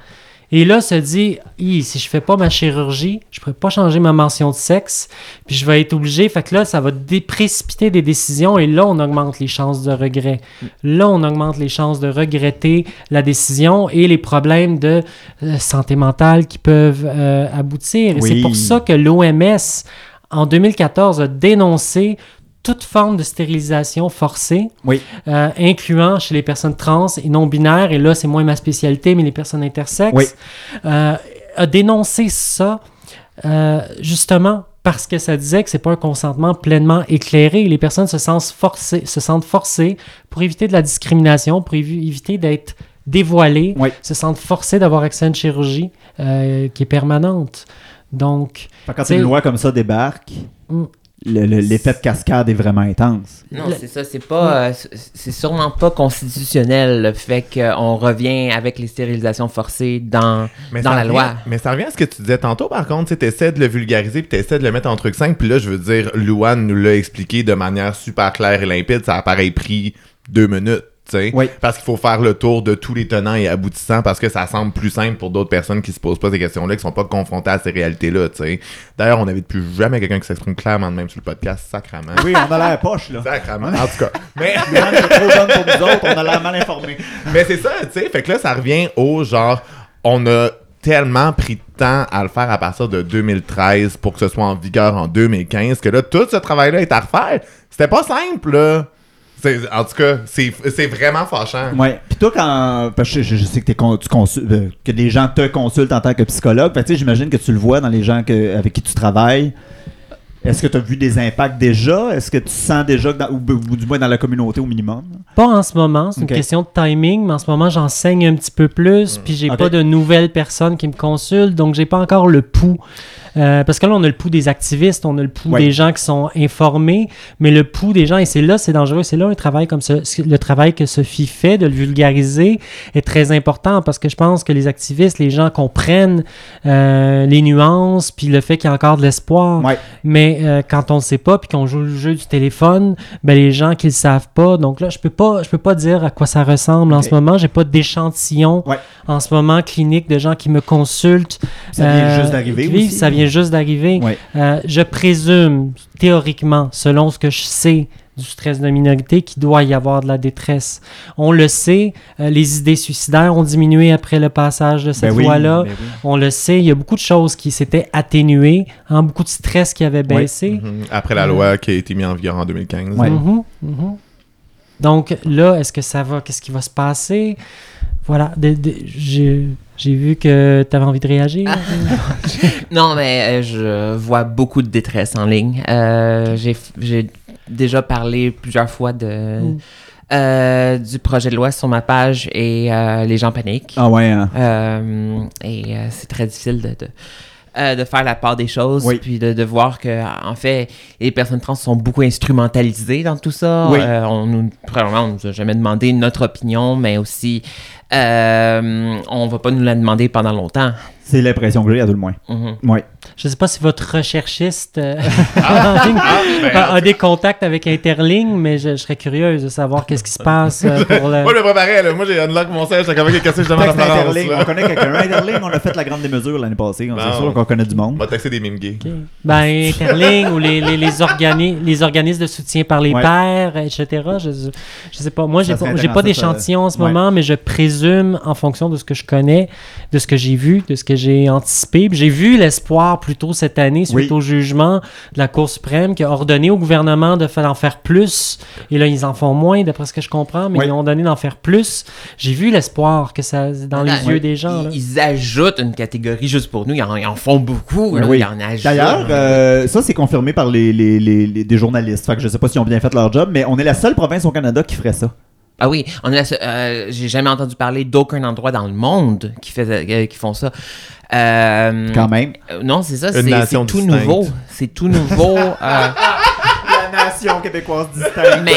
Et là, se dit, si je fais pas ma chirurgie, je pourrais pas changer ma mention de sexe, puis je vais être obligé. Fait que là, ça va précipiter des décisions et là, on augmente les chances de regret. Là, on augmente les chances de regretter la décision et les problèmes de euh, santé mentale qui peuvent euh, aboutir. Et c'est pour ça que l'OMS, en 2014, a dénoncé toute forme de stérilisation forcée, Oui. euh, incluant chez les personnes trans et non binaires, et là c'est moins ma spécialité, mais les personnes intersexes, Oui. euh, a dénoncé ça euh, justement parce que ça disait que c'est pas un consentement pleinement éclairé. Les personnes se sentent forcées, se sentent forcées pour éviter de la discrimination, pour évi- éviter d'être dévoilées, Oui. se sentent forcées d'avoir accès à une chirurgie qui est permanente. Donc, Quand une loi comme ça débarque, le- l'effet de cascade est vraiment intense. Non, Le- c'est ça, c'est pas, euh, c'est sûrement pas constitutionnel le fait qu'on revient avec les stérilisations forcées dans, Mais dans la revient- loi. Mais ça revient à ce que tu disais tantôt, par contre, tu essaies de le vulgariser puis tu essaies de le mettre en truc simple. Puis là, je veux dire, Louane nous l'a expliqué de manière super claire et limpide. Ça a pareil pris deux minutes. Tu sais. Oui. Parce qu'il faut faire le tour de tous les tenants et aboutissants parce que ça semble plus simple pour d'autres personnes qui se posent pas ces questions-là, qui sont pas confrontées à ces réalités-là. tu sais. D'ailleurs, on n'avait plus jamais quelqu'un qui s'exprime clairement de même sur le podcast, sacrament. Oui, on a l'air poche, là. Sacrament. En tout cas. Mais. Yann est trop jeune pour nous autres, on a l'air mal informés. Mais c'est ça, tu sais. Fait que là, ça revient au genre, on a tellement pris de temps à le faire à partir de 2013 pour que ce soit en vigueur en 2015 que là, tout ce travail-là est à refaire. C'était pas simple, là. En tout cas, c'est c'est vraiment fâchant. Ouais. Puis toi, quand. Parce que je, je sais que, t'es con- tu consul- euh, que des gens te consultent en tant que psychologue. Fait j'imagine que tu le vois dans les gens que, avec qui tu travailles. Est-ce que tu as vu des impacts déjà? Est-ce que tu sens déjà, que dans- ou, ou du moins dans la communauté au minimum? Pas en ce moment, c'est une question de timing, mais en ce moment, j'enseigne un petit peu plus, puis j'ai pas de nouvelles personnes qui me consultent, donc j'ai pas encore le pouls. Euh, parce que là, on a le pouls des activistes, on a le pouls Ouais. des gens qui sont informés, mais le pouls des gens, et c'est là, c'est dangereux, c'est là un travail comme ça. Le travail que Sophie fait de le vulgariser est très important parce que je pense que les activistes, les gens comprennent euh, les nuances, puis le fait qu'il y a encore de l'espoir. Ouais. Mais euh, quand on ne sait pas puis qu'on joue le jeu du téléphone, ben les gens qui le savent pas, donc là je peux pas je peux pas dire à quoi ça ressemble en ce moment, j'ai pas d'échantillon Ouais. en ce moment clinique de gens qui me consultent. Ça vient juste d'arriver qui vivent, aussi. Ça vient juste d'arriver. Ouais. Euh, je présume théoriquement selon ce que je sais du stress de minorité qu'il doit y avoir de la détresse. On le sait, euh, les idées suicidaires ont diminué après le passage de cette Ben oui, loi-là. ben oui. On le sait, il y a beaucoup de choses qui s'étaient atténuées, hein, beaucoup de stress qui avait baissé. Mhm. Après la loi qui a été mise en vigueur en 2015. Ouais. Mhm, mhm. Donc là, est-ce que ça va? Qu'est-ce qui va se passer? Voilà, de- de- j'ai j'ai vu que tu avais envie de réagir. Non, mais euh, je vois beaucoup de détresse en ligne. Euh, j'ai, j'ai déjà parlé plusieurs fois de, Mm. euh, du projet de loi sur ma page et euh, les gens paniquent. Ah ouais, hein? Euh, et euh, c'est très difficile de, de, euh, de faire la part des choses, Oui. puis de, de voir que, en fait, les personnes trans sont beaucoup instrumentalisées dans tout ça. Oui. Euh, on nous, premièrement, on nous a jamais demandé notre opinion, mais aussi, euh, on va pas nous la demander pendant longtemps. C'est l'impression que j'ai, à tout le moins. Mhm. Ouais. Je sais pas si votre recherchiste euh, Ah, en ligne ben, a, a des contacts avec Interling, mais je, je serais curieuse de savoir qu'est-ce qui se passe euh, pour le... Moi, je me préparais, là. Moi, j'ai unlock mon siège. J'étais comme, qu'est-ce que je demande à Texte Florence, Interling, on connaît quelqu'un. Interling, on a fait la grande démesure l'année passée. Bon. C'est sûr qu'on connaît du On monde. va texter des mimes gays. Ok. Ben, Interling ou les, les, les, organi- les organismes de soutien par les Ouais. pairs, etc. Je, je sais pas. Moi, j'ai Ça serait pas, d'échantillon en ce Ouais. moment, mais je présume, en fonction de ce que je connais, de ce que j'ai vu, de ce que j'ai anticipé. Puis J'ai vu l'espoir plutôt cette année, suite Oui. au jugement de la Cour suprême, qui a ordonné au gouvernement de faire en faire plus. Et là, ils en font moins, d'après ce que je comprends, mais Oui. ils ont donné d'en faire plus. J'ai vu l'espoir que ça dans les Ouais. yeux des gens. là. Ils, ils ajoutent une catégorie juste pour nous. Ils en, ils en font beaucoup. Oui, là. oui. Ils en ajoutent. D'ailleurs, euh, ça c'est confirmé par les, les, les- les- des journalistes. Fait que je sais pas s'ils ont bien fait leur job, mais on est la seule province au Canada qui ferait ça. Ah oui, on est euh, j'ai jamais entendu parler d'aucun endroit dans le monde qui, fait, euh, qui font ça. Euh, Quand même. euh, non, c'est ça, c'est tout nouveau. C'est tout nouveau. nation québécoise distincte. mais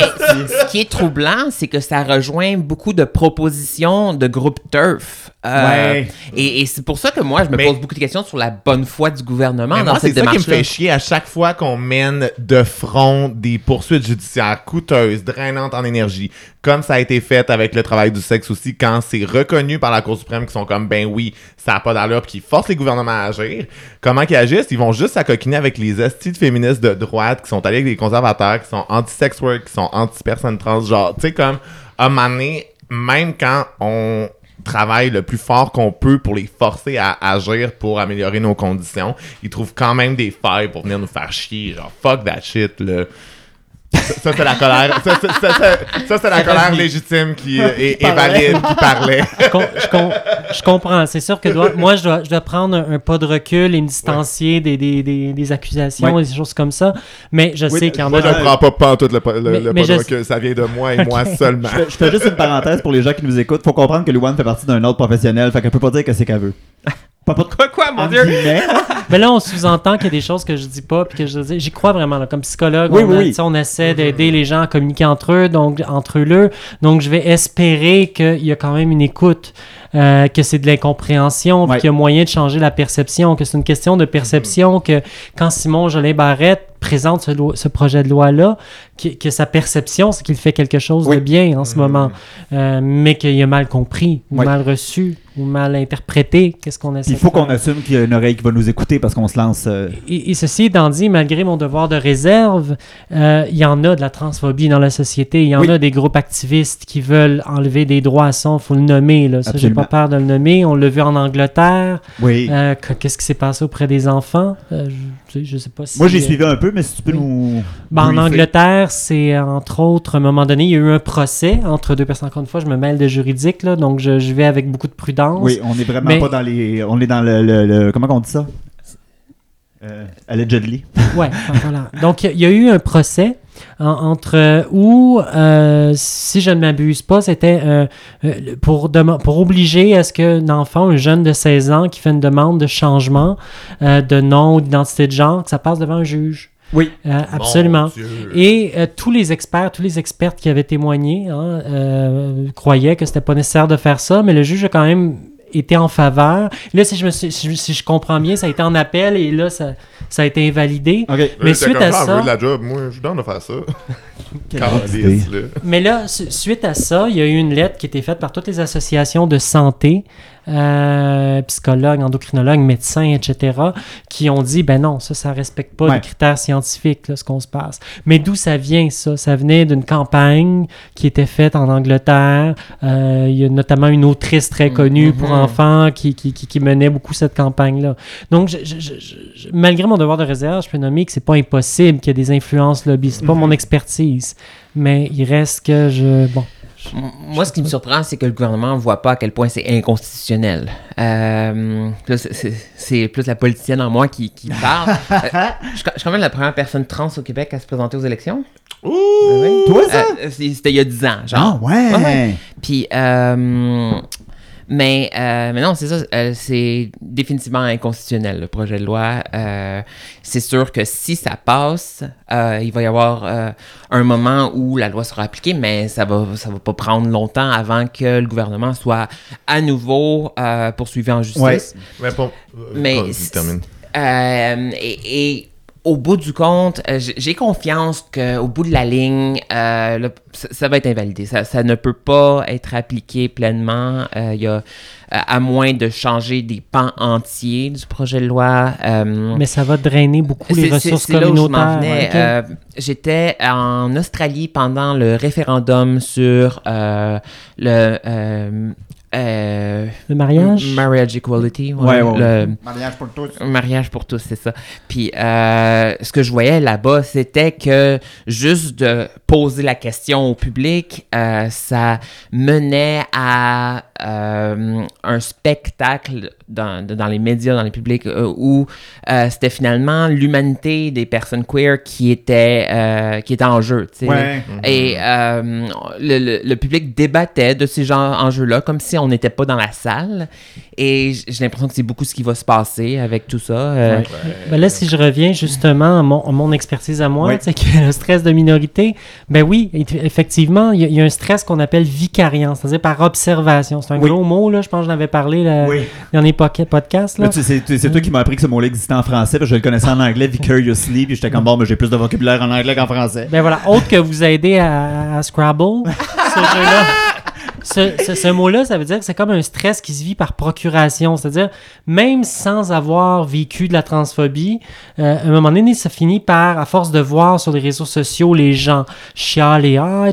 ce qui est troublant, c'est que ça rejoint beaucoup de propositions de groupes turf. Euh, Ouais. Et, et c'est pour ça que moi, je me Mais- pose beaucoup de questions sur la bonne foi du gouvernement Mais dans moi, c'est cette ça qui me fait chier à chaque fois qu'on mène de front des poursuites judiciaires coûteuses, drainantes en énergie, comme ça a été fait avec le travail du sexe aussi, quand c'est reconnu par la Cour suprême qui sont comme, ben oui, ça n'a pas d'allure, puis qui forcent les gouvernements à agir. Comment qu'ils agissent? Ils vont juste s'acoquiner avec les estis de féministes de droite qui sont allés avec les conservateurs, qui sont anti-sex work, qui sont anti-personnes trans, genre, tu sais, comme, à un moment même quand on travaille le plus fort qu'on peut pour les forcer à agir pour améliorer nos conditions, ils trouvent quand même des failles pour venir nous faire chier. Genre, fuck that shit, là. Ça, ça, c'est la colère. Ça, ça, ça, ça, ça, c'est la colère légitime qui euh, est, est valide, qui parlait. je, com- je com- je comprends. C'est sûr que dois- moi, je dois, je dois prendre un, un pas de recul et me distancier des, des, des, des accusations Ouais. et des choses comme ça. Mais je Oui, sais qu'il y en Moi, a. je ne prends pas pas tout le, le, Mais- le mais pas de recul. Ça vient de moi et moi seulement. Je fais, je fais juste une parenthèse pour les gens qui nous écoutent. Faut comprendre que Luan fait partie d'un autre professionnel, fait qu'elle peut pas dire que c'est qu'elle veut. Pas, Quoi, quoi, mon en Dieu? guillemets. Mais là, on sous-entend qu'il y a des choses que je dis pas puis que je dis. J'y crois vraiment. Là, comme psychologue, Oui, on, oui, on essaie d'aider les gens à communiquer entre eux, donc entre eux. Donc, je vais espérer qu'il y a quand même une écoute, euh, que c'est de l'incompréhension, Ouais. qu'il y a moyen de changer la perception, que c'est une question de perception, que quand Simon Jolin Barrette présente ce, projet de loi-là, que, que sa perception, c'est qu'il fait quelque chose Oui. de bien en ce moment, euh, mais qu'il a mal compris, ou mal reçu, ou mal interprété. Qu'est-ce qu'on essaie Il faut de faire? qu'on assume qu'il y a une oreille qui va nous écouter parce qu'on se lance. euh, Et, et ceci étant dit, malgré mon devoir de réserve, euh, il y en a de la transphobie dans la société. Il y en Oui. a des groupes activistes qui veulent enlever des droits à ça. Il faut le nommer. Là. Ça, j'ai. Pas peur de le nommer. On l'a vu en Angleterre. Oui. Euh, que- Qu'est-ce qui s'est passé auprès des enfants? Euh, je, sais, je sais pas si... Moi, j'ai euh, suivi un peu, mais si tu peux oui. nous. ben, en. Angleterre, c'est entre autres, à un moment donné, il y a eu un procès entre deux personnes. Encore une fois, je me mêle de juridique, là, donc je, je vais avec beaucoup de prudence. Oui, on est vraiment Mais- pas dans les. On est dans le. le- le- comment on dit ça? Euh, Allegedly. Ouais, enfin, voilà. Donc, il y a- il y, a eu un procès en- entre euh, où, euh, si je ne m'abuse pas, c'était euh, euh, pour, pour obliger à ce qu'un enfant, un jeune de 16 ans qui fait une demande de changement euh, de nom ou d'identité de genre, que ça passe devant un juge. Oui. Euh, absolument. Et euh, tous les experts, tous les expertes qui avaient témoigné hein, euh, croyaient que c'était pas nécessaire de faire ça, mais le juge a quand même été en faveur. Là, si je, me suis- si, je- si je comprends bien, ça a été en appel et là, ça, ça a été invalidé. Mais Euh, suite à ça- de la job. Moi, je suis dans de faire ça. Là. Mais là, su- suite à ça, il y a eu une lettre qui a été faite par toutes les associations de santé, euh, psychologues, endocrinologues, médecins, etc., qui ont dit, ben non, ça, ça respecte pas Ouais. les critères scientifiques, là, ce qu'on se passe. Mais d'où ça vient, ça? Ça venait d'une campagne qui était faite en Angleterre. Euh, il y a notamment une autrice très connue Mhm. pour enfants qui, qui, qui, qui menait beaucoup cette campagne-là. Donc, je- je- je- je- malgré mon devoir de réserve, je peux nommer que c'est pas impossible qu'il y ait des influences lobby. C'est pas mon expertise. Mais il reste que je. Bon. Moi, ce qui me surprend, c'est que le gouvernement ne voit pas à quel point c'est inconstitutionnel. Euh, c'est- plus la politicienne en moi qui, qui parle. Euh, je suis quand- je suis quand même la première personne trans au Québec à se présenter aux élections. Ouh! Oui. Toi, ça? Euh, C'était il y a 10 ans, Ah, genre. ouais. Ouais. Puis, euh, Mais, euh, mais non, c'est ça, euh, c'est définitivement inconstitutionnel, le projet de loi. Euh, c'est sûr que si ça passe, euh, il va y avoir euh, un moment où la loi sera appliquée, mais ça va, ça va pas prendre longtemps avant que le gouvernement soit à nouveau euh, poursuivi en justice. Ouais. Mais pour- Mais. Euh, et, et au bout du compte, euh, j'ai confiance qu'au bout de la ligne, euh, ça, ça va être invalidé. Ça, ça ne peut pas être appliqué pleinement. Euh, il y a, euh, à moins de changer des pans entiers du projet de loi. euh, Mais ça va drainer beaucoup les ressources communautaires. venais. ok? Euh, J'étais en Australie pendant le référendum sur le euh, euh, le mariage? marriage equality. Ouais, ouais, le- Mariage pour tous. mariage pour tous, c'est ça. Puis euh, ce que je voyais là-bas, c'était que juste de poser la question au public, euh, ça menait à euh, un spectacle dans, dans les médias, dans les publics, euh, où euh, c'était finalement l'humanité des personnes queer qui était, euh, qui était en jeu. tu sais. Ouais. Et euh, le, le- le public débattait de ces genres enjeux-là comme si on n'était pas dans la salle. Et j'ai l'impression que c'est beaucoup ce qui va se passer avec tout ça. Euh, Ouais. Ben là, si je reviens justement à mon, à mon expertise à moi, sais, que le stress de minorité, ben oui, eff- effectivement, il y, a- il y a un stress qu'on appelle vicariant, c'est-à-dire par observation. C'est un Oui. gros mot, là, je pense que j'en avais parlé le Oui. dernier poca- podcast. Là. Là, c'est c'est toi qui m'as appris que ce mot-là existait en français, parce que je le connaissais en anglais, vicariously, puis j'étais comme bon, mais j'ai plus de vocabulaire en anglais qu'en français. Ben voilà, autre que vous aider à, à Scrabble, ce jeu-là. Ce, ce- ce mot-là, ça veut dire que c'est comme un stress qui se vit par procuration. C'est-à-dire, même sans avoir vécu de la transphobie, euh, à un moment donné, ça finit par, à force de voir sur les réseaux sociaux les gens chialer, ah,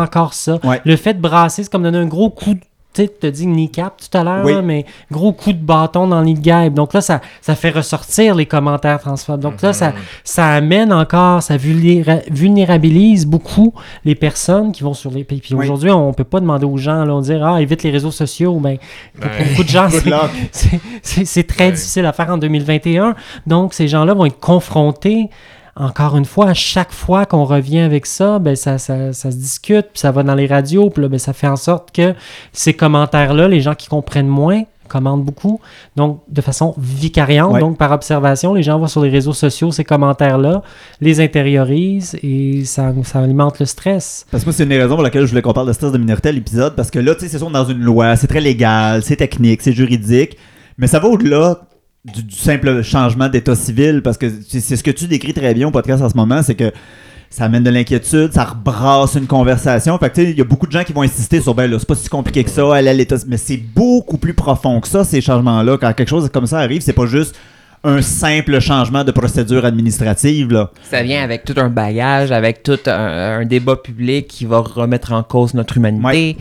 encore ça. Ouais. Le fait de brasser, c'est comme donner un gros coup de tu as dit kneecap tout à l'heure, Oui. mais gros coup de bâton dans le guêpe. Donc là, ça, ça fait ressortir les commentaires transphobes. Donc là, ça, ça amène encore, ça vulnéra- vulnérabilise beaucoup les personnes qui vont sur les... Puis, puis Oui. aujourd'hui, on peut pas demander aux gens, là, on dit, ah, évite les réseaux sociaux. Ben, pour Ben, beaucoup de gens, c'est- très Ouais. difficile à faire en 2021. Donc, ces gens-là vont être confrontés, encore une fois, à chaque fois qu'on revient avec ça, ben, ça, ça, ça se discute, puis ça va dans les radios, puis là, ben, ça fait en sorte que ces commentaires-là, les gens qui comprennent moins, commentent beaucoup, donc de façon vicariante, Ouais. donc par observation, les gens voient sur les réseaux sociaux ces commentaires-là, les intériorisent et ça, ça alimente le stress. Parce que moi, c'est une des raisons pour laquelle je voulais qu'on parle de stress de minorité à l'épisode. Parce que là, tu sais, c'est sûr, dans une loi, c'est très légal, c'est technique, c'est juridique. Mais ça va au-delà du, du simple changement d'état civil. Parce que c'est c'est ce que tu décris très bien au podcast en ce moment, c'est que ça amène de l'inquiétude, ça rebrasse une conversation. Fait que, tu sais, il y a beaucoup de gens qui vont insister sur, ben là, c'est pas si compliqué que ça, aller à l'état Mais c'est beaucoup plus profond que ça, ces changements-là. Quand quelque chose comme ça arrive, c'est pas juste un simple changement de procédure administrative, là. Ça vient avec tout un bagage, avec tout un, un débat public qui va remettre en cause notre humanité.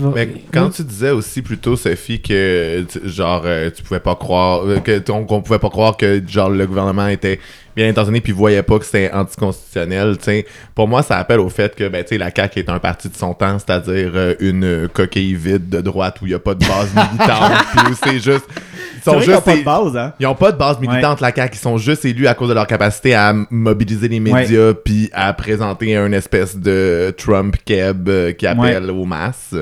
Va- Mais quand tu disais aussi plutôt Sophie que tu- genre euh, tu pouvais pas croire euh, que ton- qu'on pouvait pas croire que genre le gouvernement était bien intentionné puis voyait pas que c'était anticonstitutionnel, tu sais. Pour moi, ça appelle au fait que ben la CAQ est un parti de son temps, c'est-à-dire euh, une coquille vide de droite où il y a pas de base militante puis où c'est juste ils C'est sont vrai qu'ils ont juste pas de des- base, hein. ils pas de base militante, la CAQ. Ils sont juste élus à cause de leur capacité à mobiliser les médias puis à présenter un espèce de Trump keb euh, qui appelle aux masses.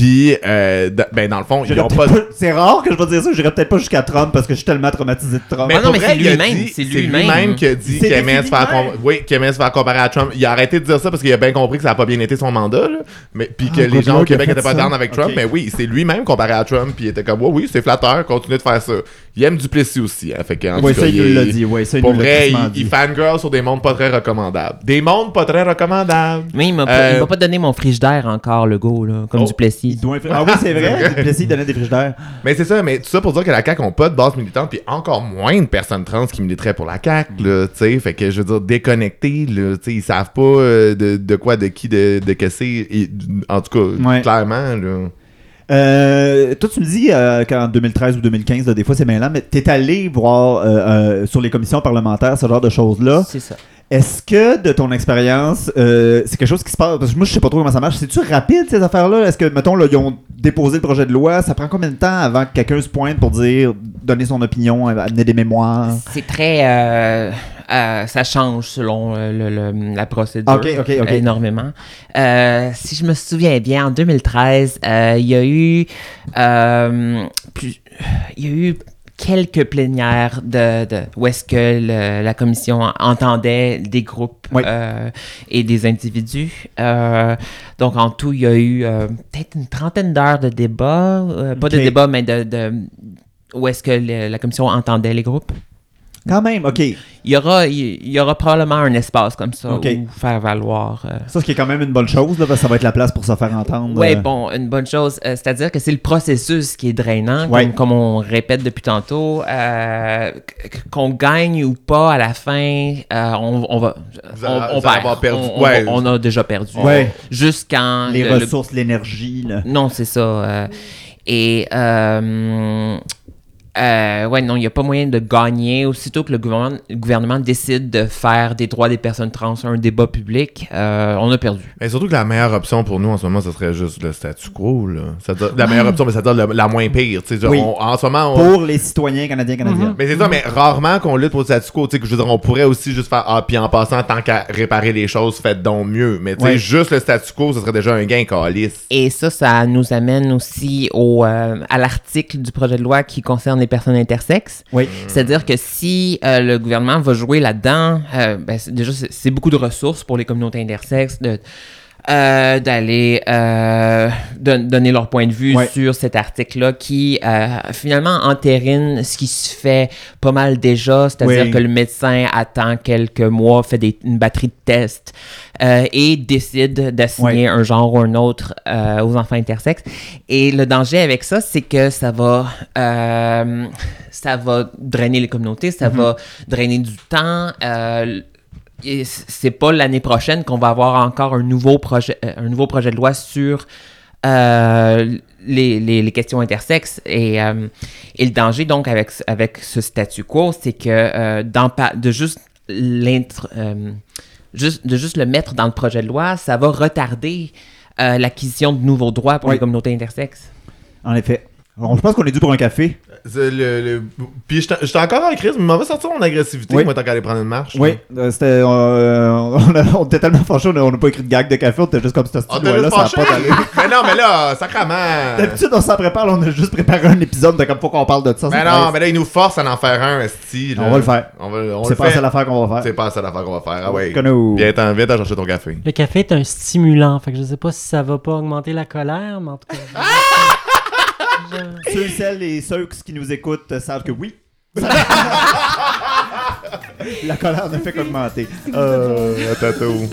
Puis, euh, d- ben, dans le fond, ils J'irais ont peut-être pas... C'est rare que je vais dire ça, j'irais peut-être pas jusqu'à Trump parce que je suis tellement traumatisé de Trump. Mais Ah non, pour mais vrai, c'est il a lui-même, dit- c'est lui-même. qui a dit C'est qu'il aimait, se faire com- oui, qu'il aimait se faire comparer à Trump. Il a arrêté de dire ça parce qu'il a bien compris que ça n'a pas bien été son mandat. Là. Mais, puis que Ah, les gens au Québec a fait n'étaient pas ça. down avec Trump. Ok. Mais oui, c'est lui-même comparé à Trump. Puis il était comme, oui, oui, c'est flatteur, continue de faire ça. Il aime Duplessis aussi. Hein, fait que, en Oui, tout ça, cas, il l'a dit. Oui, ça, il Pour vrai, il, fangirl sur des mondes pas très recommandables. Des mondes pas très recommandables. Mais il m'a pas, Euh, il m'a pas donné mon frigidaire encore, le go, là, comme Oh. du Plessis. Il doit- Ah oui, c'est vrai. Duplessis donnait des frigidaires. Mais c'est ça, mais tout ça pour dire que la CAQ ont pas de base militante, puis encore moins de personnes trans qui militeraient pour la CAQ, là, tu sais. Fait que je veux dire, déconnectés, là, tu sais, ils savent pas euh, de, de quoi, de qui, de, de que c'est. En tout cas, Ouais. clairement, là. Euh, toi, tu me dis euh, qu'en 2013 ou 2015, là, des fois c'est mêlant, mais t'es allé voir euh, euh, sur les commissions parlementaires ce genre de choses-là. C'est ça. Est-ce que de ton expérience, euh, c'est quelque chose qui se passe? Parce que moi, je sais pas trop comment ça marche. C'est-tu rapide ces affaires-là? Est-ce que, mettons, là, ils ont déposer le projet de loi, ça prend combien de temps avant que quelqu'un se pointe pour dire, donner son opinion, amener des mémoires? C'est très. euh, euh, ça change selon euh, le- le- la procédure. Énormément. Euh, si je me souviens bien, en 2013, euh, il y a eu. plus- il y a eu quelques plénières de, de- où est-ce que le- la commission entendait des groupes Oui. euh, et des individus. Euh, donc en tout, il y a eu euh, peut-être une trentaine d'heures de débat, euh, pas de Ok. débat, mais de, de où est-ce que le- la commission entendait les groupes. Quand même, ok. Il y aura, il y aura probablement un espace comme ça Ok. où faire valoir. euh, Ça, ce qui est quand même une bonne chose, là, parce que ça va être la place pour se faire entendre. Ouais, euh, bon, une bonne chose. euh, C'est-à-dire que c'est le processus qui est drainant, Ouais. comme, comme on répète depuis tantôt. euh, qu- qu'on gagne ou pas à la fin, euh, on, on va. Vous on, allez perd. avoir perdu. On, Ouais. a déjà perdu. Ouais. Jusqu'en. Les le- le- ressources, l'énergie. Non, c'est ça. euh, et. Euh, ouais, non, il n'y a pas moyen de gagner. Aussitôt que le gouvernement, le gouvernement décide de faire des droits des personnes trans un débat public, euh, on a perdu. Mais surtout que la meilleure option pour nous en ce moment, ce serait juste le statu quo. Là. La meilleure option, mais c'est-à-dire la, la moins pire. tu sais, genre, Oui. on- en ce moment, on- Pour les citoyens canadiens, canadiennes. Mais c'est ça, mais rarement qu'on lutte pour le statu quo. Tu sais, que je veux dire, on pourrait aussi juste faire Ah, puis en passant, tant qu'à réparer les choses, faites donc mieux. Mais tu sais, Ouais. juste le statu quo, ce serait déjà un gain calice. Et ça, ça nous amène aussi au, euh, à l'article du projet de loi qui concerne les personnes intersexes. Oui. C'est-à-dire que si euh, le gouvernement va jouer là-dedans, euh, ben, déjà, c'est c'est beaucoup de ressources pour les communautés intersexes de, euh, d'aller euh, don- donner leur point de vue Ouais. sur cet article-là qui euh, finalement entérine ce qui se fait pas mal déjà, c'est-à-dire Oui. que le médecin attend quelques mois, fait des- une batterie de tests et décide d'assigner un genre ou un autre aux enfants intersexes. Et le danger avec ça, c'est que ça va, ça va drainer les communautés, ça va drainer du temps. C'est pas l'année prochaine qu'on va avoir encore un nouveau projet, euh, un nouveau projet de loi sur euh, les, les- les questions intersexes. Et, euh, et le danger, donc, avec, ce- avec ce statu quo, c'est que euh, de juste juste, de juste le mettre dans le projet de loi, ça va retarder l'acquisition de nouveaux droits pour Oui. les communautés intersexes. En effet. Alors, je pense qu'on est dû pour un café. C'est le, le- Puis j'étais encore en crise, mais m'en va sortir mon agressivité, Oui. moi, tant qu'à aller prendre une marche. Oui, euh, c'était. euh, on, a- on était tellement fâchés, on n'a pas écrit de gag de café, on était juste comme ce On style là ça pas d'allure. mais non, mais là, sacrament. D'habitude, on s'en prépare, là, on a juste préparé un épisode de comme faut qu'on parle de ça. Mais c'est non, mais là, il nous force à en faire un, esti. là. On va le faire. On va, on C'est pas la fait. seule affaire qu'on va C'est faire. pas la seule affaire qu'on va faire. Ah ouais. T'en viens t'en chercher ton café. Le café est un stimulant, fait que je sais pas si ça va pas augmenter la colère, mais en tout cas. Ceux, celles et ceux qui nous écoutent euh, savent que oui. La colère ne fait qu'augmenter. Euh, tatou.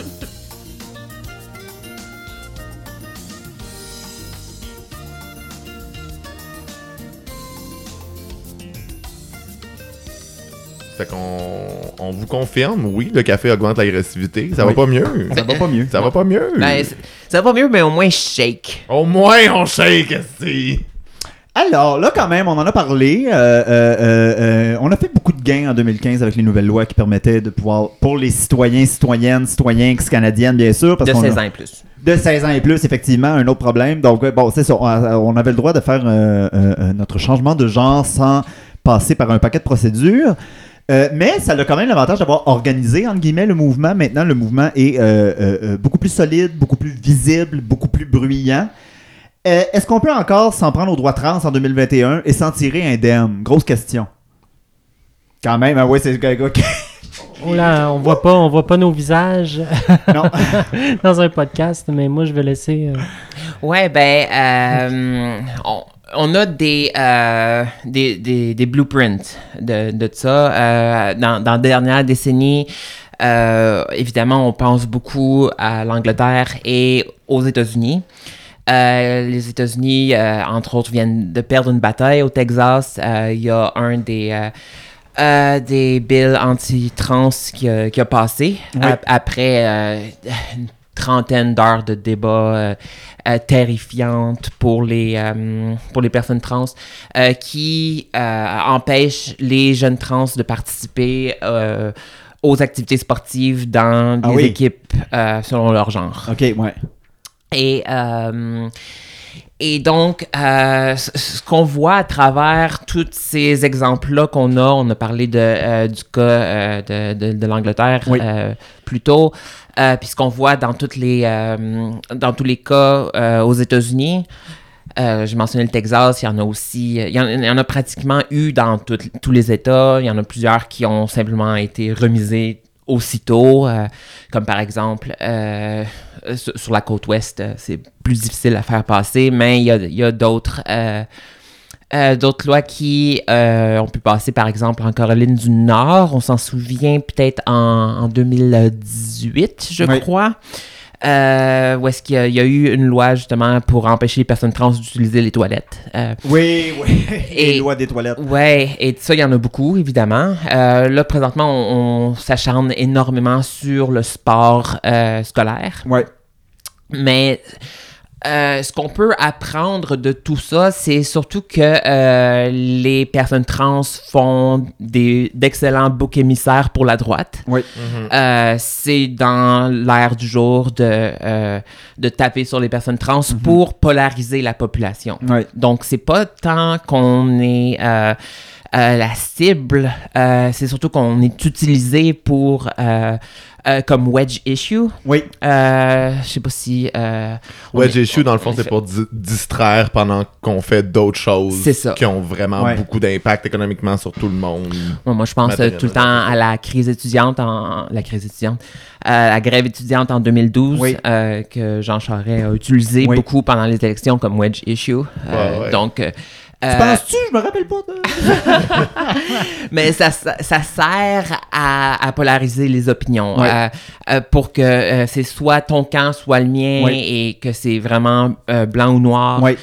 Fait qu'on on vous confirme, oui, le café augmente l'agressivité. Ça Oui. va pas mieux. Ça va pas mieux. Ça va pas mieux. Ben, ça va mieux, mais au moins shake. Au moins, on shake, esti. Alors, là, quand même, on en a parlé. euh, euh, euh, on a fait beaucoup de gains en 2015 avec les nouvelles lois qui permettaient de pouvoir, pour les citoyens, citoyennes, citoyens ex-canadiennes, bien sûr. Parce De qu'on 16 a- ans et plus. De 16 ans et plus, effectivement, un autre problème. Donc, bon, c'est ça. On, on avait le droit de faire notre changement de genre sans passer par un paquet de procédures. Euh, mais ça a quand même l'avantage d'avoir organisé, entre guillemets, le mouvement. Maintenant, le mouvement est euh, euh, euh, beaucoup plus solide, beaucoup plus visible, beaucoup plus bruyant. Euh, Est-ce qu'on peut encore s'en prendre aux droits trans en 2021 et s'en tirer indemne? Grosse question. Quand même, ah ouais, c'est... Oh là, on voit pas, on voit pas nos visages non. dans un podcast, mais moi je vais laisser. euh, Ouais, ben, euh, on, on a des, euh, des, des, des blueprints de, de ça. Euh, dans, dans la dernière décennie, euh, évidemment, on pense beaucoup à l'Angleterre et aux États-Unis. Euh, les États-Unis, euh, entre autres, viennent de perdre une bataille au Texas. Euh, Il y a un des, euh, des bills anti-trans qui, a- qui a passé Oui. ap- après euh, une trentaine d'heures de débats terrifiantes pour les, pour les personnes trans qui empêchent les jeunes trans de participer aux activités sportives dans Ah des oui. équipes selon leur genre. OK, ouais. Et, euh, Et donc, euh, ce qu'on voit à travers tous ces exemples-là qu'on a, on a parlé de, euh, du cas de, de, de l'Angleterre Oui. plus tôt, puis ce qu'on voit dans, toutes les, dans tous les cas aux États-Unis. Euh, J'ai mentionné le Texas, il y en a aussi, il y en, il y en a pratiquement eu dans tout- tous les États. Il y en a plusieurs qui ont simplement été remisés aussitôt, euh, comme par exemple euh, sur, sur la côte ouest, euh, c'est plus difficile à faire passer, mais il y a, il y a d'autres euh, euh, d'autres lois qui euh, ont pu passer, par exemple, en Caroline du Nord. On s'en souvient peut-être en, en 2018, je Oui. crois. Euh, où est-ce qu'il y, a- il y a eu une loi justement pour empêcher les personnes trans d'utiliser les toilettes. Euh, Oui, oui. Et- Les lois des toilettes. Ouais, et ça, il y en a beaucoup, évidemment. Euh, là, présentement, on, on s'acharne énormément sur le sport euh, scolaire. Ouais. Mais euh, ce qu'on peut apprendre de tout ça, c'est surtout que euh, les personnes trans font des, d'excellents boucs émissaires pour la droite. Oui. Euh, c'est dans l'air du jour de, euh, de taper sur les personnes trans Mhm. pour polariser la population. Ouais. Donc, c'est pas tant qu'on est euh, euh, la cible, euh, c'est surtout qu'on est utilisé pour euh, euh, comme wedge issue. Oui. Euh, je sais pas si. euh, Wedge est- issue, dans le fond, on c'est pour di- distraire pendant qu'on fait d'autres choses C'est ça. qui ont vraiment Ouais. beaucoup d'impact économiquement sur tout le monde. Moi, moi, je pense euh, tout le temps à la crise étudiante, en, la crise étudiante, la grève étudiante en 2012, Oui. euh, que Jean Charest a utilisé Oui. beaucoup pendant les élections comme wedge issue. Euh, Ouais, ouais. Donc, euh, Tu euh, penses-tu? Je me rappelle pas de... mais ça, ça, ça sert à, à polariser les opinions euh, euh, pour que euh, c'est soit ton camp, soit le mien Oui. et que c'est vraiment blanc ou noir. Oui.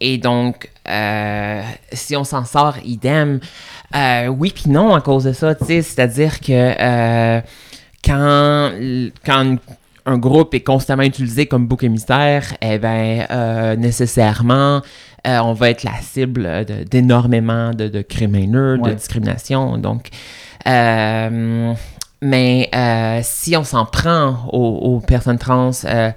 Et donc, si on s'en sort idem, oui puis non à cause de ça, tu sais, c'est-à-dire que quand, quand un groupe est constamment utilisé comme bouc émissaire, eh ben, euh, nécessairement, euh, on va être la cible de- d'énormément de, de crimes haineux, Ouais. de discrimination. Donc, euh, mais euh, si on s'en prend aux, aux personnes trans, euh,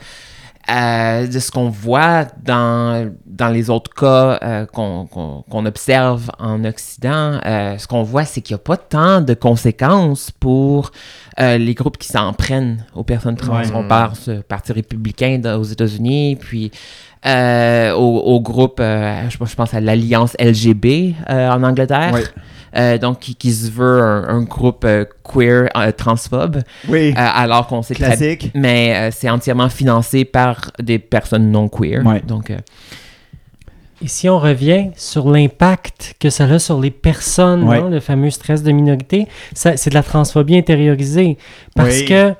euh, de ce qu'on voit dans, dans les autres cas euh, qu'on observe en Occident, euh, ce qu'on voit, c'est qu'il n'y a pas tant de conséquences pour euh, les groupes qui s'en prennent aux personnes trans. Ouais. On pense au Parti républicain aux États-Unis, puis euh, au, au groupe, euh, je, je pense à l'Alliance LGB euh, en Angleterre. Euh, donc, qui, qui se veut un, un groupe euh, queer euh, transphobe, Oui. euh, alors qu'on sait très Classique. mais euh, c'est entièrement financé par des personnes non queer. Ouais. Donc, euh, Et si on revient sur l'impact que ça a sur les personnes, Ouais. hein, le fameux stress de minorité, ça- c'est de la transphobie intériorisée. Parce Oui. que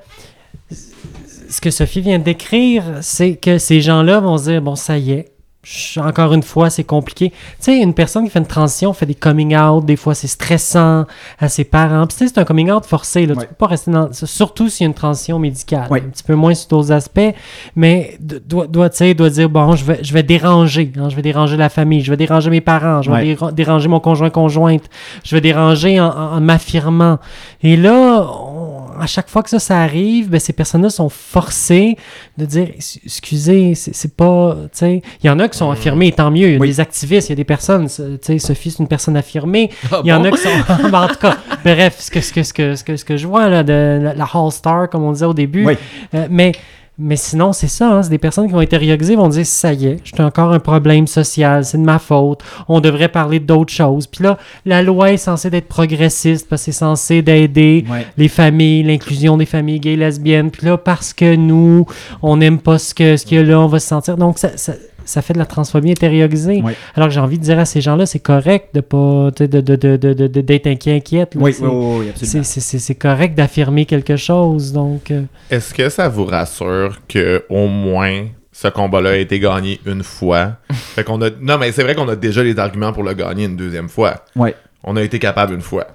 ce que Sophie vient de décrire, c'est que ces gens-là vont se dire, bon, ça y est, encore une fois, c'est compliqué. Tu sais, une personne qui fait une transition fait des coming out, des fois c'est stressant à ses parents. Puis tu sais, c'est un coming out forcé, là. Ouais. Tu peux pas rester dans... Surtout s'il y a une transition médicale. Ouais. Un petit peu moins sur d'autres aspects, mais doit, doit, tu sais, doit dire, bon, je vais, je vais déranger, hein, je vais déranger la famille, je vais déranger mes parents, je vais Ouais. déra- déranger mon conjoint-conjointe, je vais déranger en, en- en m'affirmant. Et là, on- à chaque fois que ça, ça arrive, ben, ces personnes-là sont forcées de dire, Ex- excusez, c'est pas, il y en a qui sont affirmés, tant mieux, il y a Oui. des activistes, il y a des personnes, Sophie, c'est une personne affirmée, Ah il y en a qui sont, Ben, en tout cas, bref, ce que, ce que, ce que, ce que, ce que je vois, là, de la, la All Star, comme on disait au début, Oui. euh, mais, mais sinon, c'est ça, hein, c'est des personnes qui vont intérioriser, vont dire ça y est, j'ai encore un problème social, c'est de ma faute, on devrait parler d'autres choses. Puis là, la loi est censée être progressiste parce que c'est censé d'aider Ouais. les familles, l'inclusion des familles gays, lesbiennes. Puis là, parce que nous, on n'aime pas ce que ce qu'il y a là, on va se sentir. Donc, ça, ça, ça fait de la transphobie intériorisée. Ouais. Alors que j'ai envie de dire à ces gens-là, c'est correct de pas sais, de, de, de, de, de- de- d'être inquiet, inquiète. là. Oui, C'est- oui, oui, oui, c'est, absolument. c'est, c'est, c'est correct d'affirmer quelque chose. Donc, euh, Est-ce que ça vous rassure que au moins ce combat-là a été gagné une fois? fait qu'on a... Non, mais c'est vrai qu'on a déjà les arguments pour le gagner une deuxième fois. Ouais. On a été capable une fois.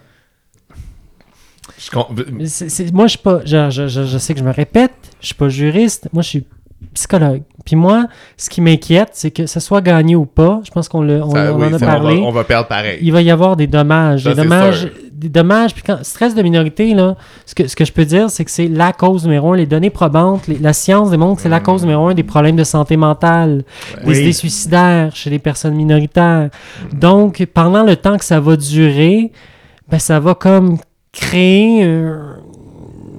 Je con- c'est- c'est- moi, je suis pas. Je, je, je, je sais que je me répète, je suis pas juriste, moi, je suis psychologue. Puis moi, ce qui m'inquiète, c'est que ça soit gagné ou pas, je pense qu'on, le, on, ça- on oui, en a parlé. On va, on va perdre pareil. il va y avoir des dommages. Ça, des dommages sûr. des dommages. Puis quand stress de minorité, là, ce que, ce que je peux dire, c'est que c'est la cause numéro un. Les données probantes, les- la science démontre que c'est la cause numéro un des problèmes de santé mentale, des Oui. idées suicidaires chez les personnes minoritaires. Donc, pendant le temps que ça va durer, ben, ça va comme créer euh,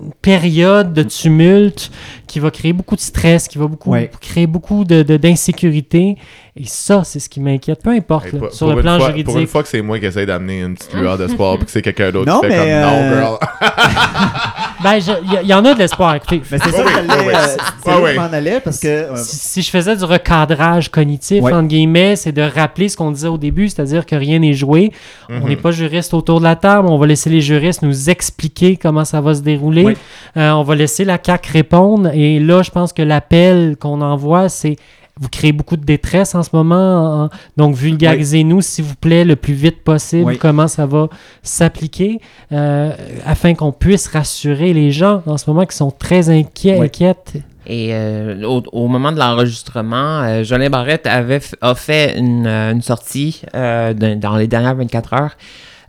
une période de tumulte qui va créer beaucoup de stress, qui va beaucoup, Ouais. créer beaucoup de, de- d'insécurité. Et ça, c'est ce qui m'inquiète. Peu importe, Hey, là, pour- sur pour le plan fois- juridique. Pour une fois que c'est moi qui essaye d'amener une petite lueur d'espoir puis que c'est quelqu'un d'autre Non, qui fait mais, comme euh, non, girl. Ben, il y, en a de l'espoir. Écoutez, Mais c'est ça que je m'en allais parce que. euh, si, si je faisais du recadrage cognitif, Ouais. entre guillemets, c'est de rappeler ce qu'on disait au début, c'est-à-dire que rien n'est joué. Mhm. On n'est pas juriste autour de la table, on va laisser les juristes nous expliquer comment ça va se dérouler. Oui. Euh, on va laisser la CAC répondre. Et là, je pense que l'appel qu'on envoie, c'est vous créez beaucoup de détresse en ce moment, hein. donc vulgarisez-nous, s'il vous plaît, le plus vite possible Oui. comment ça va s'appliquer, euh, afin qu'on puisse rassurer les gens en ce moment qui sont très inquiets, Oui. inquiètes. Et euh, au, au moment de l'enregistrement, euh, Jolin Barrette avait f- a fait une, euh, une sortie euh, dans les dernières 24 heures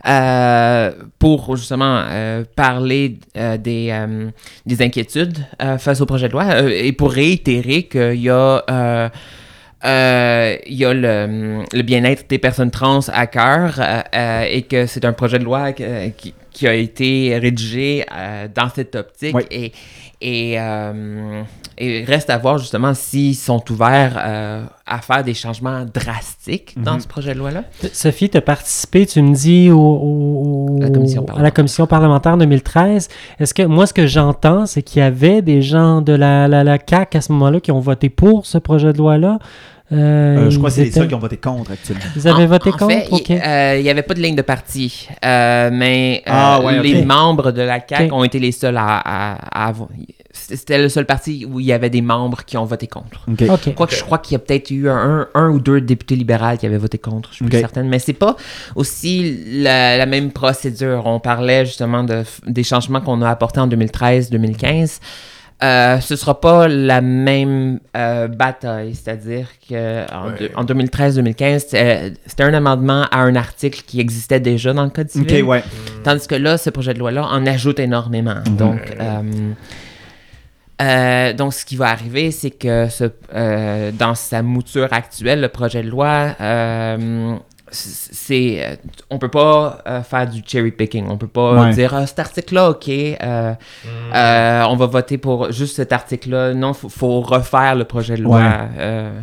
euh, pour justement euh, parler euh, des, des inquiétudes face au projet de loi et pour réitérer qu'il y a... euh, il y a le, le bien-être des personnes trans à cœur euh, et que c'est un projet de loi qui, qui a été rédigé euh, dans cette optique Oui. et, et, euh, et reste à voir justement s'ils sont ouverts euh, à faire des changements drastiques dans Mhm. ce projet de loi-là. Sophie, tu as participé, tu me dis, au, au- La commission à la commission parlementaire 2013. Est-ce que moi, ce que j'entends, c'est qu'il y avait des gens de la, la, la CAQ à ce moment-là qui ont voté pour ce projet de loi-là? Euh, euh, je crois que c'est les seuls qui ont voté contre actuellement. Vous avez En- voté en contre? fait, OK. il euh, il y avait pas de ligne de parti, euh, mais euh, Ah, ouais, les membres de la CAQ ont été les seuls à, à- à avoir. C'était le seul parti où il y avait des membres qui ont voté contre. OK. OK. Quoique je crois qu'il y a peut-être eu un, un ou deux députés libéraux qui avaient voté contre, je suis plus certaine. Mais c'est pas aussi la, la même procédure. On parlait justement de, des changements qu'on a apportés en 2013-2015. Euh, ce sera pas la même euh, bataille, c'est-à-dire que en, Ouais. en 2013-2015, c'était c'était un amendement à un article qui existait déjà dans le Code civil. ouais. Tandis que là, ce projet de loi-là en ajoute énormément. Donc, euh, euh, donc, ce qui va arriver, c'est que ce, euh, dans sa mouture actuelle, le projet de loi, euh, c'est, euh, on peut pas euh, faire du cherry picking. On peut pas Ouais. dire Ah, cet article-là, ok, euh, euh, on va voter pour juste cet article-là. Non, faut, faut refaire le projet de loi. Ouais. euh.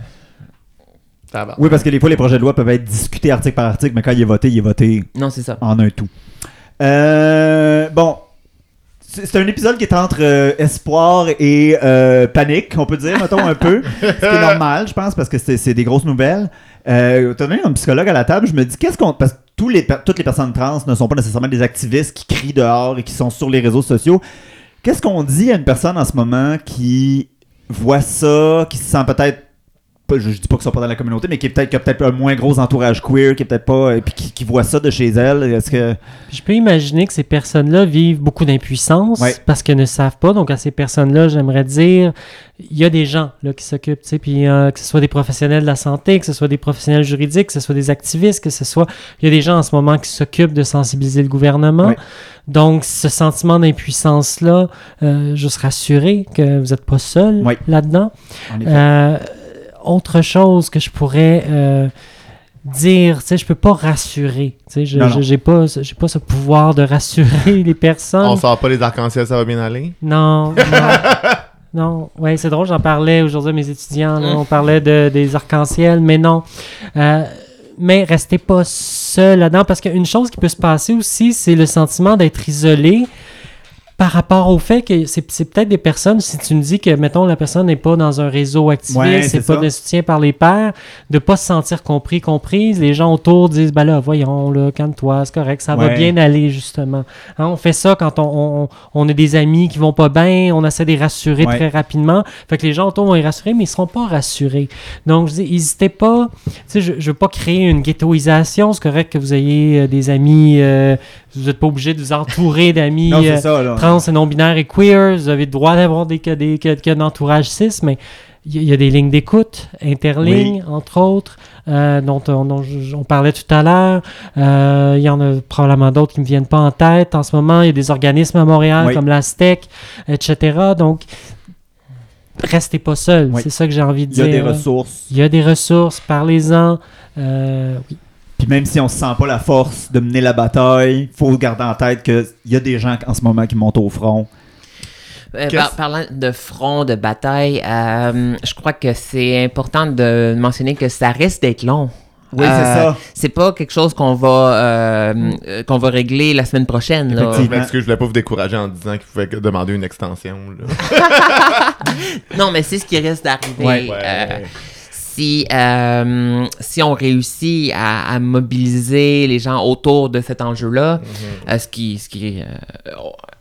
Oui, parce que des fois, les projets de loi peuvent être discutés article par article, mais quand il est voté, il est voté non, c'est ça. en un tout. Euh, bon. C'est un épisode qui est entre euh, espoir et euh, panique, on peut dire, mettons, un peu. Ce qui est normal, je pense, parce que c'est c'est des grosses nouvelles. Euh, T'as donné un psychologue à la table, je me dis, qu'est-ce qu'on... Parce que toutes les personnes trans ne sont pas nécessairement des activistes qui crient dehors et qui sont sur les réseaux sociaux. Qu'est-ce qu'on dit à une personne en ce moment qui voit ça, qui se sent peut-être pas- je, je dis pas qu'ils sont pas dans la communauté, mais qui est peut-être qui a peut-être un moins gros entourage queer, qui est peut-être pas et puis qui, qui voit ça de chez elle. Est-ce que Je peux imaginer que ces personnes-là vivent beaucoup d'impuissance Ouais. parce qu'elles ne savent pas. Donc, à ces personnes-là, j'aimerais dire, il y a des gens là, qui s'occupent, tu sais, puis euh, que ce soit des professionnels de la santé, que ce soit des professionnels juridiques, que ce soit des activistes, que ce soit... Il y a des gens en ce moment qui s'occupent de sensibiliser le gouvernement. Ouais. Donc, ce sentiment d'impuissance-là, euh, juste rassurer que vous n'êtes pas seul Ouais. là-dedans. Euh, autre chose que je pourrais euh, dire, tu sais, je peux pas rassurer. Tu sais, je j'ai pas, ce- j'ai pas ce pouvoir de rassurer les personnes. On sort pas les arcs-en-ciel, ça va bien aller? Non, non. non. Ouais, c'est drôle, j'en parlais aujourd'hui à mes étudiants. là. On parlait de, des arcs-en-ciel, mais non. Euh, mais restez pas seul là-dedans parce qu'une chose qui peut se passer aussi, c'est le sentiment d'être isolé par rapport au fait que c'est c'est peut-être des personnes, si tu me dis que, mettons, la personne n'est pas dans un réseau activiste, Ouais, c'est c'est pas ça. de soutien par les pairs, de pas se sentir compris, comprise. Les gens autour disent, ben là, voyons, là, calme-toi, c'est correct, ça va bien aller, justement. Hein, on fait ça quand on, on, on a des amis qui vont pas bien, on essaie de les rassurer Ouais. très rapidement. Fait que les gens autour vont les rassurer, mais ils seront pas rassurés. Donc, je dis, n'hésitez pas. Tu sais, je, je veux pas créer une ghettoisation. C'est correct que vous ayez euh, des amis. euh, vous n'êtes pas obligé de vous entourer d'amis. non, euh, c'est ça, là. Trans et non-binaires et queer, vous avez le droit d'avoir des, des, des, des, des entourage cis, mais il y, a- des lignes d'écoute, interlignes, entre autres, euh, dont, on, dont je- on parlait tout à l'heure. Euh, il y en a probablement d'autres qui ne me viennent pas en tête en ce moment. Il y a des organismes à Montréal Oui. comme l'Aztec, etc. Donc, restez pas seuls. Oui. C'est ça que j'ai envie de Il y a dire. des ressources. Il y a des ressources, parlez-en. Euh, oui. Puis même si on se sent pas la force de mener la bataille, faut garder en tête qu'il y a des gens en ce moment qui montent au front. Euh, par- parlant de front, de bataille, euh, je crois que c'est important de mentionner que ça risque d'être long. Oui, Euh, c'est ça. C'est pas quelque chose qu'on va euh, euh, qu'on va régler la semaine prochaine. Là. Je Effectivement. m'excuse, je voulais pas vous décourager en disant qu'il pouvait demander une extension. là. Non, mais c'est ce qui risque d'arriver. Ouais. Euh, si, euh, si on réussit à, à mobiliser les gens autour de cet enjeu-là, Mm-hmm. euh, ce qui, ce qui euh,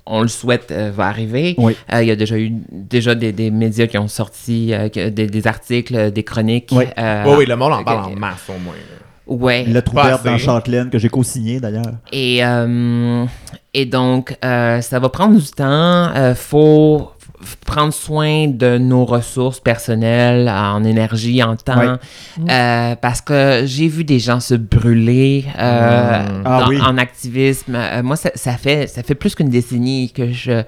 on le souhaite, euh, va arriver. Oui. Euh, il y a déjà eu déjà des, des médias qui ont sorti euh, des, des articles, des chroniques. Oui. euh, Oui, oui, le monde en parle en masse au moins. Ouais. Le trou Pas vert dans. Châtelaine que j'ai co-signé d'ailleurs. Et, euh, et donc, euh, ça va prendre du temps. Euh, faut prendre soin de nos ressources personnelles en énergie, en temps. Ouais. Euh, parce que j'ai vu des gens se brûler euh. Ah dans- oui. en activisme. Euh, moi, ça, ça fait, ça fait plus qu'une décennie que je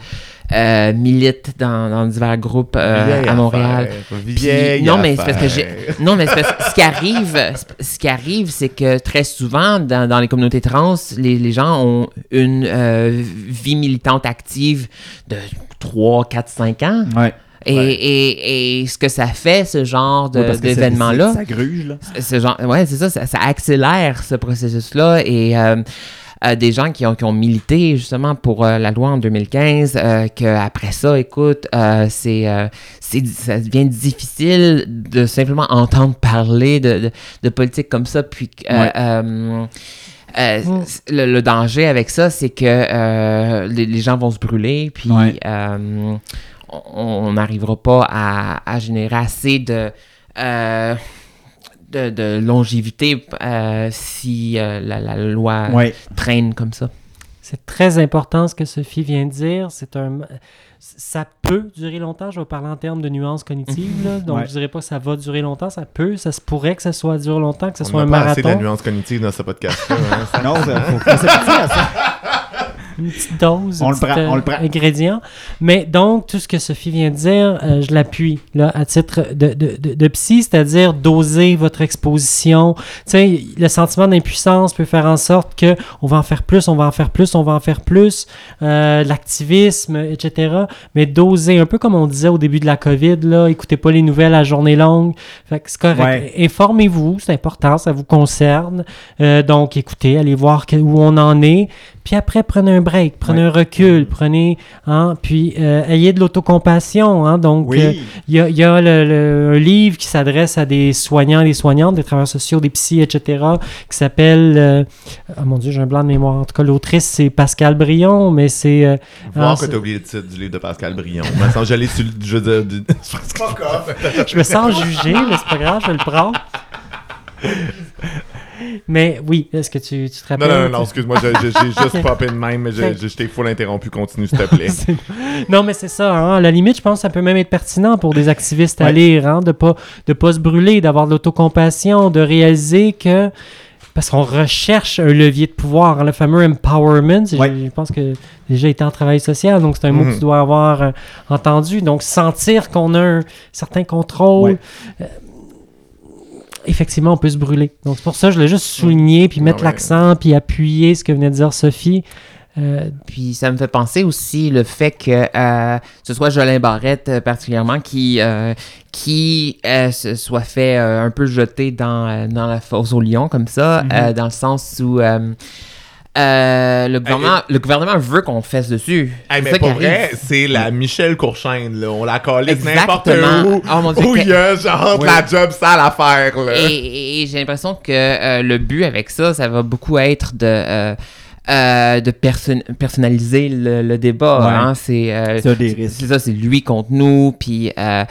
euh, milite dans, dans divers groupes euh, à Montréal. affaire, non, mais parce que j'ai. Non, mais parce que ce qui arrive, ce qui arrive, c'est que très souvent, dans, dans les communautés trans, les, les gens ont une euh, vie militante active de 3, 4, 5 ans. Ouais. Et, Ouais. et, et ce que ça fait, ce genre de- Ouais, d'événement-là, Ça gruge, là. ce genre, ouais, c'est ça, ça, ça accélère ce processus-là et euh, euh, des gens qui ont, qui ont milité justement pour euh, la loi en 2015, euh, qu'après ça, écoute, euh, c'est, euh, c'est, ça devient difficile de simplement entendre parler de, de, de politique comme ça, puis euh, Ouais. euh, euh, le, le danger avec ça, c'est que euh, les, les gens vont se brûler, puis Ouais. euh, on- n'arrivera pas à, à générer assez de, euh, de, de longévité euh, si euh, la, la loi Ouais. traîne comme ça. C'est très important ce que Sophie vient de dire. C'est un, ça peut durer longtemps. Je vais parler en termes de nuances cognitives. là. Donc, Ouais. je dirais pas que ça va durer longtemps. Ça peut, ça se pourrait que ça soit dure longtemps, que ce On soit un pas assez de marathon. nuances cognitives dans ce podcast-là. hein. Ça- Non, faut, faut s'habituer à ça. Une petite dose, On le prend, euh, on le prend. ingrédient. Mais donc, tout ce que Sophie vient de dire, euh, je l'appuie là, à titre de, de, de, de psy, c'est-à-dire doser votre exposition. Tu sais, le sentiment d'impuissance peut faire en sorte que on va en faire plus, on va en faire plus, on va en faire plus, euh, l'activisme, etc. Mais doser, un peu comme on disait au début de la COVID, là, écoutez pas les nouvelles à journée longue. Fait que c'est correct. Ouais. Informez-vous, c'est important, ça vous concerne. Euh, donc, écoutez, allez voir où on en est. Puis après, prenez un break, prenez Ouais. un recul, prenez, hein, puis euh, ayez de l'autocompassion. Hein, donc, Oui. euh, il y a, il y a le- le- un livre qui s'adresse à des soignants, des soignantes, des travailleurs sociaux, des psys, etc., qui s'appelle, euh, oh mon Dieu, j'ai un blanc de mémoire. En tout cas, l'autrice, c'est Pascal Brion, mais c'est... euh, Voir Ah, que t'as oublié le titre du livre de Pascal Brion. J'allais sur je veux dire, du- je me sens jugé, mais c'est pas grave, je vais le prendre. Mais oui, est-ce que tu, tu te Non, rappelles? non, non, non, excuse-moi, j'ai juste popé de même, mais je t'ai full interrompu. Continue, s'il te plaît. Non, mais c'est ça. hein. À la limite, je pense que ça peut même être pertinent pour des activistes à lire, hein, de pas de pas se brûler, d'avoir de l'autocompassion, de réaliser que parce qu'on recherche un levier de pouvoir, hein, le fameux empowerment. Ouais. Je pense que déjà été en travail social, donc c'est un mot que tu dois avoir euh, entendu. Donc sentir qu'on a un certain contrôle. Ouais. euh, Effectivement, on peut se brûler. Donc, c'est pour ça que je voulais juste souligner, puis mettre Ah ouais. l'accent, puis appuyer ce que venait de dire Sophie. Euh, Puis ça me fait penser aussi le fait que euh, ce soit Jolin Barrette euh, particulièrement qui, euh, qui euh, se soit fait euh, un peu jeter dans, dans la fosse au lion comme ça, euh, dans le sens où euh, le, gouvernement, le gouvernement veut qu'on fesse dessus. Hey, C'est mais ça pour vrai, c'est la Michel Courchaine, là. On la collait n'importe où. Oh mon Dieu, où que- il y a genre Ouais. la job sale à faire, là. Et, et- et j'ai l'impression que euh, le but avec ça, ça va beaucoup être de, euh, euh, de perso- personnaliser le, le débat. Ouais. hein. C'est euh, ça, c'est lui contre nous. Puis euh,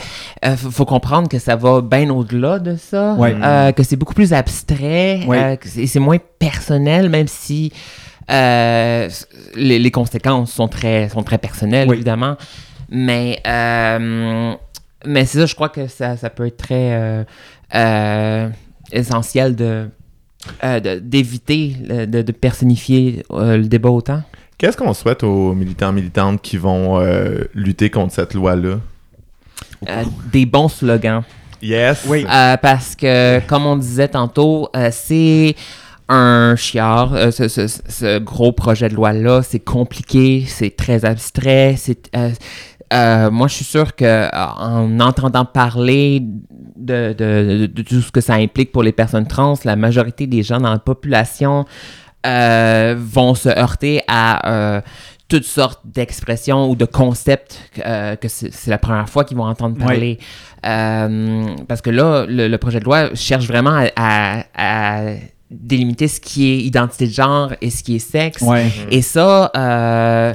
euh, faut, comprendre que ça va bien au-delà de ça. Ouais. Que c'est beaucoup plus abstrait. Ouais. c'est moins personnel, même si les, les conséquences sont très, sont très personnelles, évidemment. Mais mais c'est ça, je crois que ça, ça peut être très essentiel de euh, d'éviter de, de personnifier euh, le débat autant. Qu'est-ce qu'on souhaite aux militants militantes qui vont euh, lutter contre cette loi-là? Euh, des bons slogans. Yes. Oui. Euh, parce que, comme on disait tantôt, euh, c'est un chiard. euh, ce, ce- ce gros projet de loi-là, c'est compliqué, c'est très abstrait. C'est, euh, euh, moi, je suis sûr que en entendant parler de, de- tout ce que ça implique pour les personnes trans, la majorité des gens dans la population euh, vont se heurter à euh, toutes sortes d'expressions ou de concepts euh, que c'est c'est la première fois qu'ils vont entendre parler. Euh, parce que là, le, le projet de loi cherche vraiment à, à- à délimiter ce qui est identité de genre et ce qui est sexe. Ouais. Et ça, euh,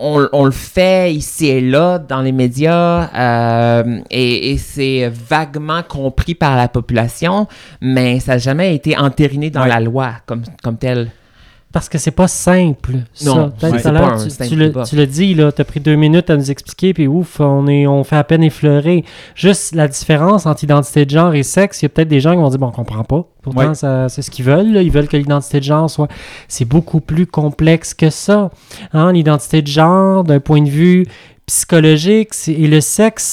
on, on le fait ici et là dans les médias euh, et, et c'est vaguement compris par la population, mais ça n'a jamais été entériné dans Ouais. la loi comme, comme tel. Parce que c'est pas simple. Non, ça. Ouais, tout à l'heure, tu, tu le, tu le dis, là, t'as pris deux minutes à nous expliquer, puis ouf, on, est, on fait à peine effleurer. Juste la différence entre identité de genre et sexe, il y a peut-être des gens qui vont dire, bon, on comprend pas. Pourtant, Ouais. c'est ce qu'ils veulent. là. Ils veulent que l'identité de genre soit. C'est beaucoup plus complexe que ça. Hein? L'identité de genre, d'un point de vue psychologique et le sexe,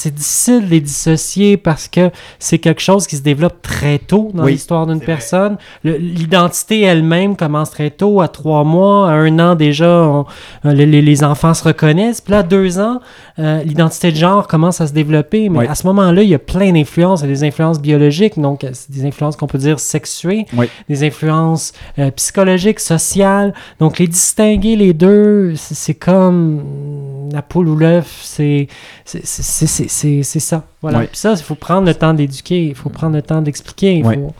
c'est difficile de les dissocier parce que c'est quelque chose qui se développe très tôt dans Oui, l'histoire d'une personne. L'identité elle-même commence très tôt, à trois mois, à un an déjà, on- euh, les, enfants se reconnaissent. Puis là, à deux ans, euh, l'identité de genre commence à se développer. Mais Oui. à ce moment-là, il y a plein d'influences. Il y a des influences biologiques, donc euh, des influences qu'on peut dire sexuées, Oui. des influences euh, psychologiques, sociales. Donc les distinguer les deux, c'est comme mm, la poule ou l'œuf, c'est c'est- c'est- c'est- c'est- c'est- c'est ça. Voilà. Oui. Puis ça, il faut prendre le temps d'éduquer, il faut prendre le temps d'expliquer. faut-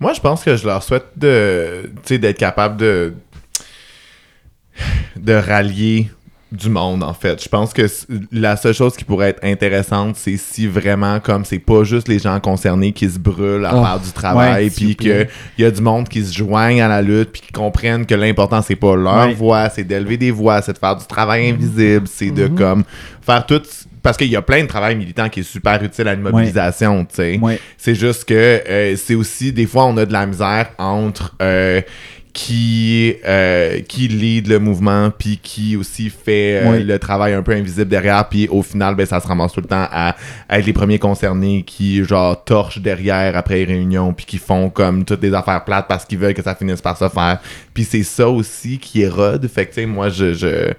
Moi, je pense que je leur souhaite de, tu sais, d'être capable de, de rallier du monde, en fait. Je pense que la seule chose qui pourrait être intéressante, c'est si vraiment, comme c'est pas juste les gens concernés qui se brûlent à Oh. faire du travail, puis plaît. qu'il y a du monde qui se joignent à la lutte, puis qui comprennent que l'important, c'est pas leur Ouais. voix, c'est d'élever des voix, c'est de faire du travail invisible, c'est de, Mhm. comme, faire tout... Parce qu'il y a plein de travail militant qui est super utile à une mobilisation, tu sais. Ouais. C'est juste que euh, c'est aussi, des fois, on a de la misère entre euh, qui, euh, qui lead le mouvement, puis qui aussi fait euh, Oui. le travail un peu invisible derrière, puis au final, ben, ça se ramasse tout le temps à, à être les premiers concernés qui, genre, torchent derrière après les réunions, puis qui font comme toutes des affaires plates parce qu'ils veulent que ça finisse par se faire. Puis c'est ça aussi qui érode. Fait que, tu sais, moi, je... je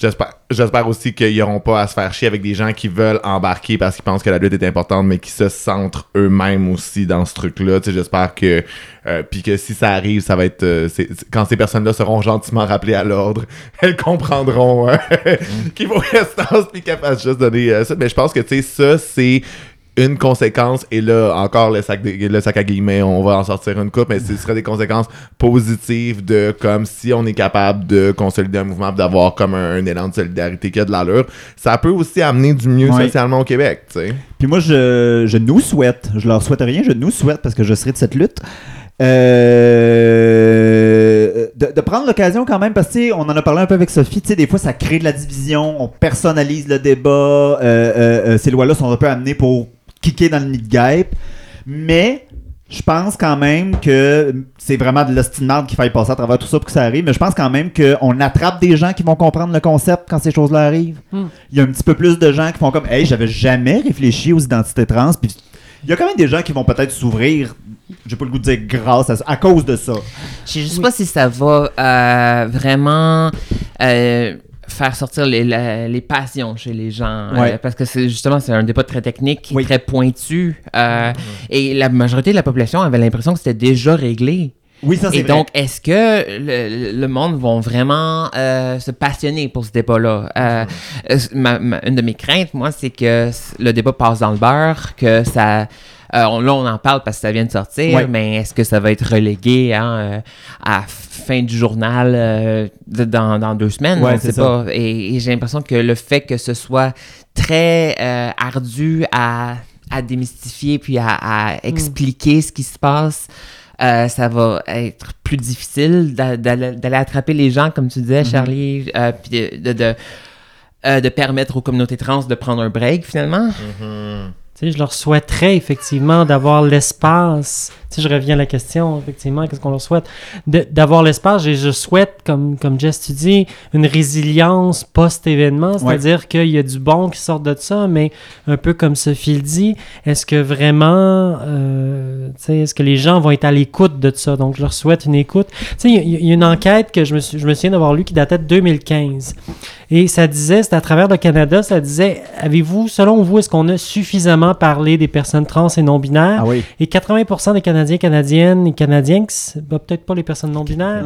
J'espère, j'espère aussi qu'ils n'auront pas à se faire chier avec des gens qui veulent embarquer parce qu'ils pensent que la lutte est importante, mais qui se centrent eux-mêmes aussi dans ce truc-là. Tu sais, j'espère que, euh, puis que si ça arrive, ça va être euh, c'est- quand ces personnes-là seront gentiment rappelées à l'ordre, elles comprendront euh, qu'il faut rester fassent juste donner euh, ça. Mais je pense que tu sais, ça c'est une conséquence, et là, encore le sac, de- le sac à guillemets, on va en sortir une coupe, mais ce serait des conséquences positives de comme si on est capable de consolider un mouvement, d'avoir comme un, un élan de solidarité qui a de l'allure. Ça peut aussi amener du mieux socialement au Québec, tu sais. Puis moi, je, je nous souhaite, je leur souhaite rien, je nous souhaite parce que je serai de cette lutte. euh, de, de prendre l'occasion quand même parce que on en a parlé un peu avec Sophie tu sais des fois ça crée de la division on personnalise le débat euh, euh, euh, ces lois là sont un peu amenées pour kicker dans le nid de guêpe mais je pense quand même que c'est vraiment de l'ostinade qu'il faille passer à travers tout ça pour que ça arrive, mais je pense quand même qu'on attrape des gens qui vont comprendre le concept quand ces choses-là arrivent. Hmm. Il y a un petit peu plus de gens qui font comme Hey, j'avais jamais réfléchi aux identités trans, puis il y a quand même des gens qui vont peut-être s'ouvrir, j'ai pas le goût de dire grâce à ça, à cause de ça. Je sais juste pas si ça va euh, vraiment euh, faire sortir les, la- les passions chez les gens. Ouais. euh, parce que c'est justement, c'est un débat très technique, Oui. très pointu. euh, Et la majorité de la population avait l'impression que c'était déjà réglé. Oui, ça c'est Et vrai. donc, est-ce que le, le monde vont vraiment euh, se passionner pour ce débat-là? Euh, ma- ma- une de mes craintes, moi, c'est que le débat passe dans le beurre, que ça... euh, on- là, on en parle parce que ça vient de sortir, Ouais. mais est-ce que ça va être relégué hein, euh, à fin du journal euh, de- dans, dans deux semaines? Ouais, on c'est sait ça. pas. Et, et j'ai l'impression que le fait que ce soit très euh, ardu à, à démystifier puis à, à expliquer ce qui se passe, euh, ça va être plus difficile d'a- d'aller d'aller attraper les gens, comme tu disais, Charlie, euh, puis de, de- de, euh, de permettre aux communautés trans de prendre un break finalement. Mhm. Sais, je leur souhaiterais effectivement d'avoir l'espace. Sais, je reviens à la question, effectivement, qu'est-ce qu'on leur souhaite? D'avoir l'espace, et je souhaite, comme, comme Jess, tu dis, une résilience post-événement, c'est-à-dire qu'il y a du bon qui sort de ça, mais un peu comme Sophie le dit, est-ce que vraiment, euh, est-ce que les gens vont être à l'écoute de ça? Donc, je leur souhaite une écoute. Tu sais, il y, a- il y a une enquête que je me, je me souviens d'avoir lu qui datait de 2015. Et ça disait, c'était à travers le Canada, ça disait, avez-vous, selon vous, est-ce qu'on a suffisamment parlé des personnes trans et non-binaires? Ah oui. Et 80% des Canadiens, Canadiennes et Canadiens, bah, peut-être pas les personnes non-binaires,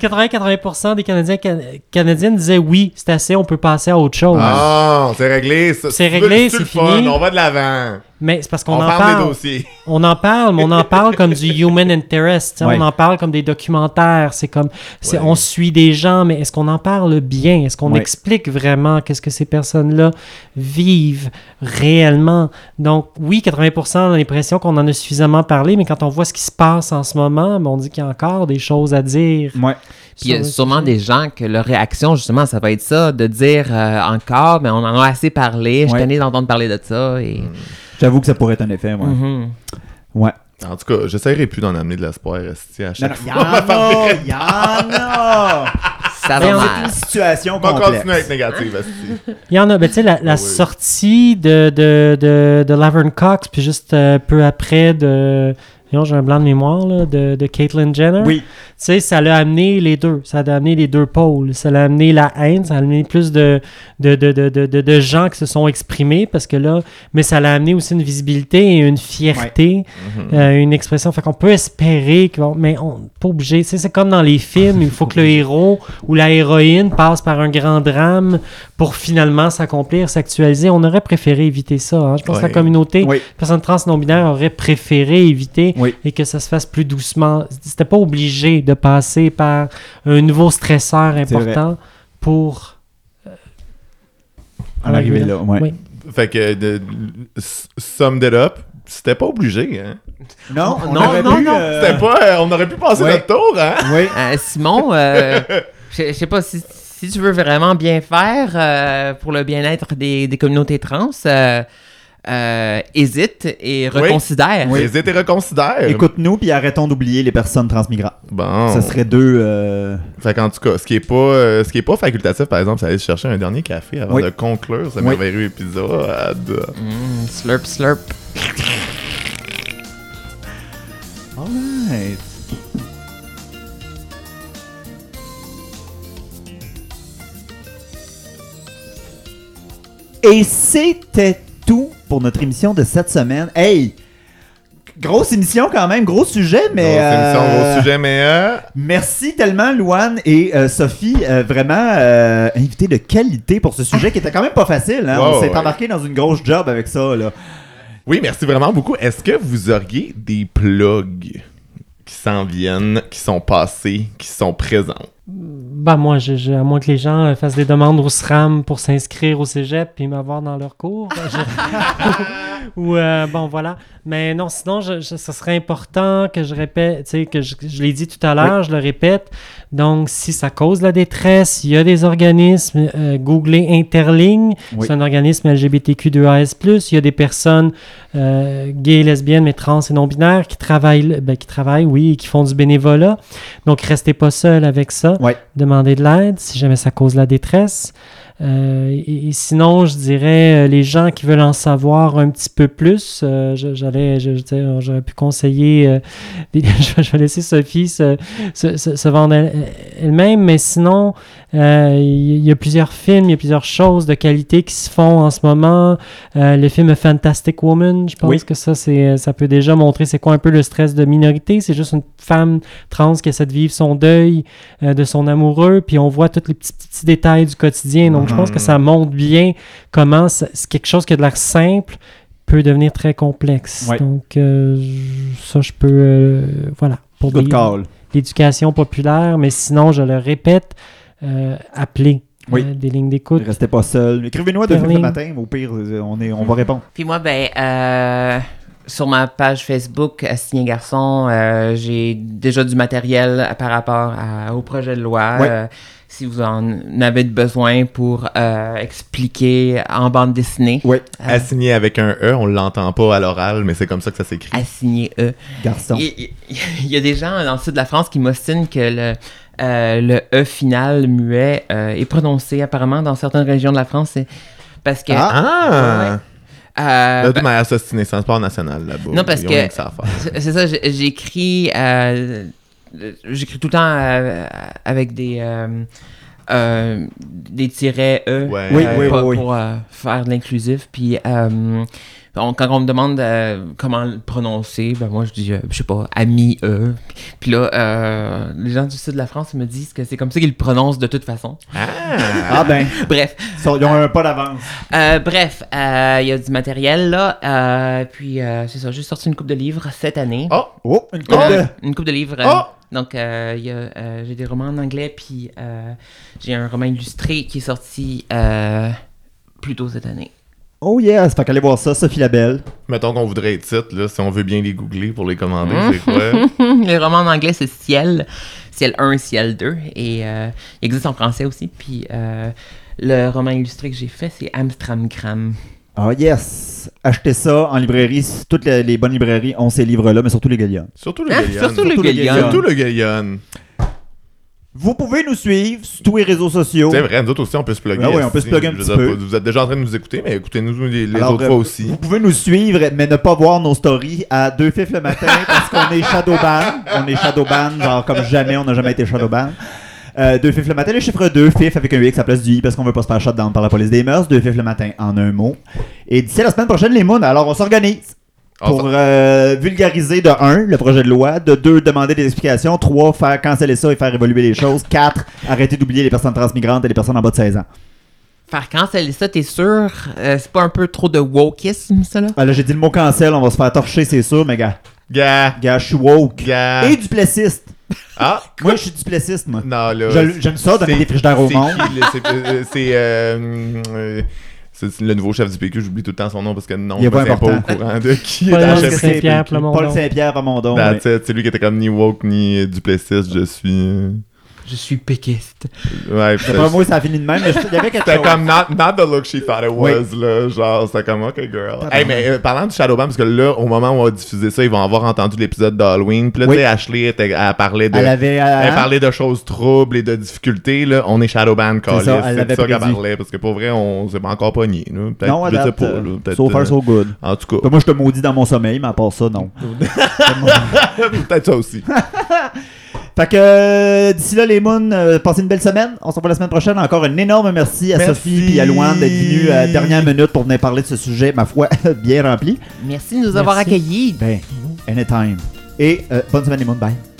80-80% des Canadiens, Can- Canadiennes disaient oui, c'est assez, on peut passer à autre chose. Ah, c'est réglé. ça. C'est réglé, c'est c'est le fun, fini. On va de l'avant. Mais c'est parce qu'on On, en parle des dossiers. On en parle, mais on en parle comme du human interest. Ouais. On en parle comme des documentaires. C'est comme, c'est, Ouais. on suit des gens, mais est-ce qu'on en parle bien? Est-ce qu'on Ouais. explique vraiment qu'est-ce que ces personnes-là vivent réellement? Donc, oui, 80% ont l'impression qu'on en a suffisamment parlé, mais quand on voit ce qui se passe en ce moment, ben, on dit qu'il y a encore des choses à dire. Ouais. Puis il y a sûrement sujet. des gens que leur réaction, justement, ça va être ça, de dire euh, encore, mais on en a assez parlé, je tanné d'entendre parler de ça. Et... J'avoue que ça pourrait être un effet, ouais. Mhm. Ouais. En tout cas, j'essaierai plus d'en amener de l'espoir à Non, chaque non, fois. y en a! Y en a! Ça Mais va on C'est mal. une situation On va complexe. continuer à être négatif, esti. Il y en a, ben, tu sais, la, la Ah oui. sortie de, de, de, de Laverne Cox, puis juste euh, peu après de. J'ai un blanc de mémoire, là, de, de Caitlyn Jenner. Oui. Tu sais, ça l'a amené les deux. Ça a amené les deux pôles. Ça l'a amené la haine, ça a amené plus de, de, de, de, de, gens qui se sont exprimés parce que là, mais ça l'a amené aussi une visibilité et une fierté, euh, une expression. Fait qu'on peut espérer, que, mais on pas obligé. Tu sais, c'est comme dans les films, il faut que le héros ou la héroïne passe par un grand drame pour finalement s'accomplir, s'actualiser. On aurait préféré éviter ça. hein. Je pense que la communauté, Oui. personnes trans non-binaires aurait préféré éviter Oui. et que ça se fasse plus doucement. C'était pas obligé de passer par un nouveau stresseur important pour En arriver là, ouais. Oui. Fait que, de, summed it up, c'était pas obligé, hein. Non, on Non, aurait non, pu, non. euh, C'était pas... euh, on aurait pu passer Ouais. notre tour, hein. Oui. Euh, Simon, euh, je sais pas si, si tu veux vraiment bien faire euh, pour le bien-être des, des communautés trans, euh, hésite et reconsidère. Oui. Hésite et reconsidère. Écoute-nous, puis arrêtons d'oublier les personnes transmigrantes. Bon. Ça serait deux... euh, Fait qu'en tout cas, ce qui est pas, euh, ce qui est pas facultatif, par exemple, c'est aller se chercher un dernier café avant Oui. de conclure ce Oui. merveilleux épisode. Mm, slurp, slurp. Alright. Et c'était tout pour notre émission de cette semaine. Hey! Grosse émission quand même, gros sujet, mais... Grosse émission, euh, gros sujet, mais euh, Merci tellement, Louane et euh, Sophie. euh, vraiment, euh, invité de qualité pour ce sujet qui était quand même pas facile. Hein? On s'est ouais. embarqué dans une grosse job avec ça. Là. oui, merci vraiment beaucoup. Est-ce que vous auriez des plugs qui s'en viennent, qui sont passés, qui sont présents? Ben moi, je, je- à moins que les gens euh, fassent des demandes au SRAM pour s'inscrire au cégep puis m'avoir dans leur cours. ben, je- Ou euh, bon, voilà. Mais non, sinon, je, ce serait important que je répète, tu sais, que je, l'ai dit tout à l'heure, je le répète. Donc, si ça cause la détresse, il y a des organismes, euh, googlez Interligne, Oui. c'est un organisme LGBTQ2AS+, il y a des personnes euh, gays, lesbiennes, mais trans et non-binaires qui travaillent, ben, qui travaillent, oui, et qui font du bénévolat. Donc, restez pas seul avec ça. Ouais. Demandez de l'aide si jamais ça cause la détresse. Euh, et, et sinon, je dirais, euh, les gens qui veulent en savoir un petit peu plus, euh, j'allais, j'aurais pu conseiller, des- je, vais laisser Sophie se, se, se- se vendre elle- elle-même, mais sinon, il y, a plusieurs films, il y a plusieurs choses de qualité qui se font en ce moment. Le film Fantastic Woman, je pense Oui. que ça, c'est, ça peut déjà montrer c'est quoi un peu le stress de minorité. C'est juste une femme trans qui essaie de vivre son deuil de son amoureux, puis on voit tous les petits, petits détails du quotidien. Donc, je pense que ça montre bien comment quelque chose qui a de l'air simple peut devenir très complexe. Ouais. Donc, euh, ça, je peux... euh, voilà. Pour Good des- call. l'éducation populaire, mais sinon, je le répète, euh, appelez Oui. euh, des lignes d'écoute. Restez pas seul. Écrivez-nous à deux le matin. Au pire, on, est, on va répondre. Puis moi, ben, euh, sur ma page Facebook, Assigné Garçon, euh, j'ai déjà du matériel par rapport à- au projet de loi. Ouais. Euh, si vous en avez besoin pour euh, expliquer en bande dessinée, Oui, euh, Assigné avec un E, on l'entend pas à l'oral, mais c'est comme ça que ça s'écrit. assigné E. garçon. Il, y a des gens dans le sud de la France qui m'ostinent que le, euh, le E final muet euh, est prononcé apparemment dans certaines régions de la France. Parce que. Ah! euh, Là, de ben, manière sostinée, c'est un sport national là-bas. Non, parce que- ça c'est ça, j'ai- j'écris. euh, j'écris tout le temps euh, avec des. euh, euh, des tirets E Ouais. Oui, euh, oui, pas- oui, oui. pour euh, faire de l'inclusif. Puis euh, on- quand on me demande euh, comment le prononcer, ben moi je dis, euh, je sais pas, ami E. Puis là, euh, les gens du sud de la France me disent que c'est comme ça qu'ils le prononcent de toute façon. Ah! Ah ben, Bref, ils sont- ils ont un pas d'avance. euh, bref, euh, il y a du matériel là. euh, puis euh, c'est ça, j'ai sorti une coupe de livres cette année. Oh! Oh, une coupe Euh, de... Une coupe de livres. euh, Oh! Donc, euh, il y a, euh, j'ai des romans en anglais, puis euh, j'ai un roman illustré qui est sorti euh, plus tôt cette année. Oh yes, fait qu'allez voir ça, Sophie Labelle. Mettons qu'on voudrait être titre, là, si on veut bien les googler pour les commander, c'est quoi? Le roman en anglais, c'est Ciel. Ciel 1, Ciel 2. Et euh, il existe en français aussi. Puis euh, le roman illustré que j'ai fait, c'est Amstramgram. Oh yes, achetez ça en librairie. Toutes les, les bonnes librairies ont ces livres-là, mais surtout les Gallions. Surtout le Hein? Gallion. Surtout le Surtout le Gallion. Gallion. Surtout le Gallion. Vous pouvez nous suivre sur tous les réseaux sociaux. C'est vrai, nous autres aussi, on peut se plugger. Ah ouais, on peut se plugger un petit dire, peu. Vous êtes déjà en train de nous écouter, mais écoutez-nous les, les Alors, autres euh, fois aussi. Vous pouvez nous suivre, mais ne pas voir nos stories à deux fifs le matin parce qu'on est Shadowban. On est Shadowban, genre comme jamais, on n'a jamais été Shadowban. Euh, deux fifs le matin, le chiffre 2, fif avec un X à la place du I parce qu'on veut pas se faire shutdown par la police des mœurs. Deux fifs le matin en un mot. Et d'ici la semaine prochaine, les moons, alors on s'organise pour s'en- euh, vulgariser de 1 le projet de loi, de 2 demander des explications, 3 faire canceller ça et faire évoluer les choses, 4 arrêter d'oublier les personnes transmigrantes et les personnes en bas de 16 ans. Faire canceller ça, t'es sûr? Euh, c'est pas un peu trop de wokisme, ça, là? Ah, là, j'ai dit le mot cancel, on va se faire torcher, c'est sûr, mais gars, Gars, gars, je suis woke. gars. Et duplessiste. Ah! Moi, je suis duplessiste, moi. Non, là. J'aime ça, donner c'est- des frigidaires au c'est monde. qui, là? C'est. euh, C'est. euh, euh, le nouveau chef du PQ, j'oublie tout le temps son nom parce que non, je pas tiens pas important. au courant de qui Paul est que chef Saint-Pierre Plamondon. Paul Saint-Pierre Plamondon. C'est lui qui était comme ni woke ni euh, duplessiste, je suis. Euh, Je suis péquiste. Ouais, C'est pas moi, ça a fini de même, mais je- il y avait quelque C'était comme not, not the look she thought it Oui. was, là. Genre, c'était comme, OK, girl. Pas Hey, mais euh, parlant du Shadowban, parce que là, au moment où on va diffuser ça, ils vont avoir entendu l'épisode d'Halloween. Puis là, Oui. tu sais, Ashley, était, elle parlait de. Elle avait. euh, Elle parlait de choses troubles et de difficultés, là. On est Shadowban, Callis. ça, elle C'est ça qu'elle parlait. Parce que pour vrai, on s'est pas encore pogné, là. Peut-être, non, je sais pas, euh, là. Peut-être, so far, euh, so good. En tout cas, moi, je te maudis dans mon sommeil, mais à part ça, non. peut-être ça aussi. Fait que euh, d'ici là, les moons, euh, passez une belle semaine. On se revoit la semaine prochaine. Encore un énorme merci à Merci. Sophie et à Louane d'être venus à la dernière minute pour venir parler de ce sujet, ma foi, bien rempli. Merci de nous avoir accueillis. Ben, anytime. Et euh, bonne semaine, les moons. Bye.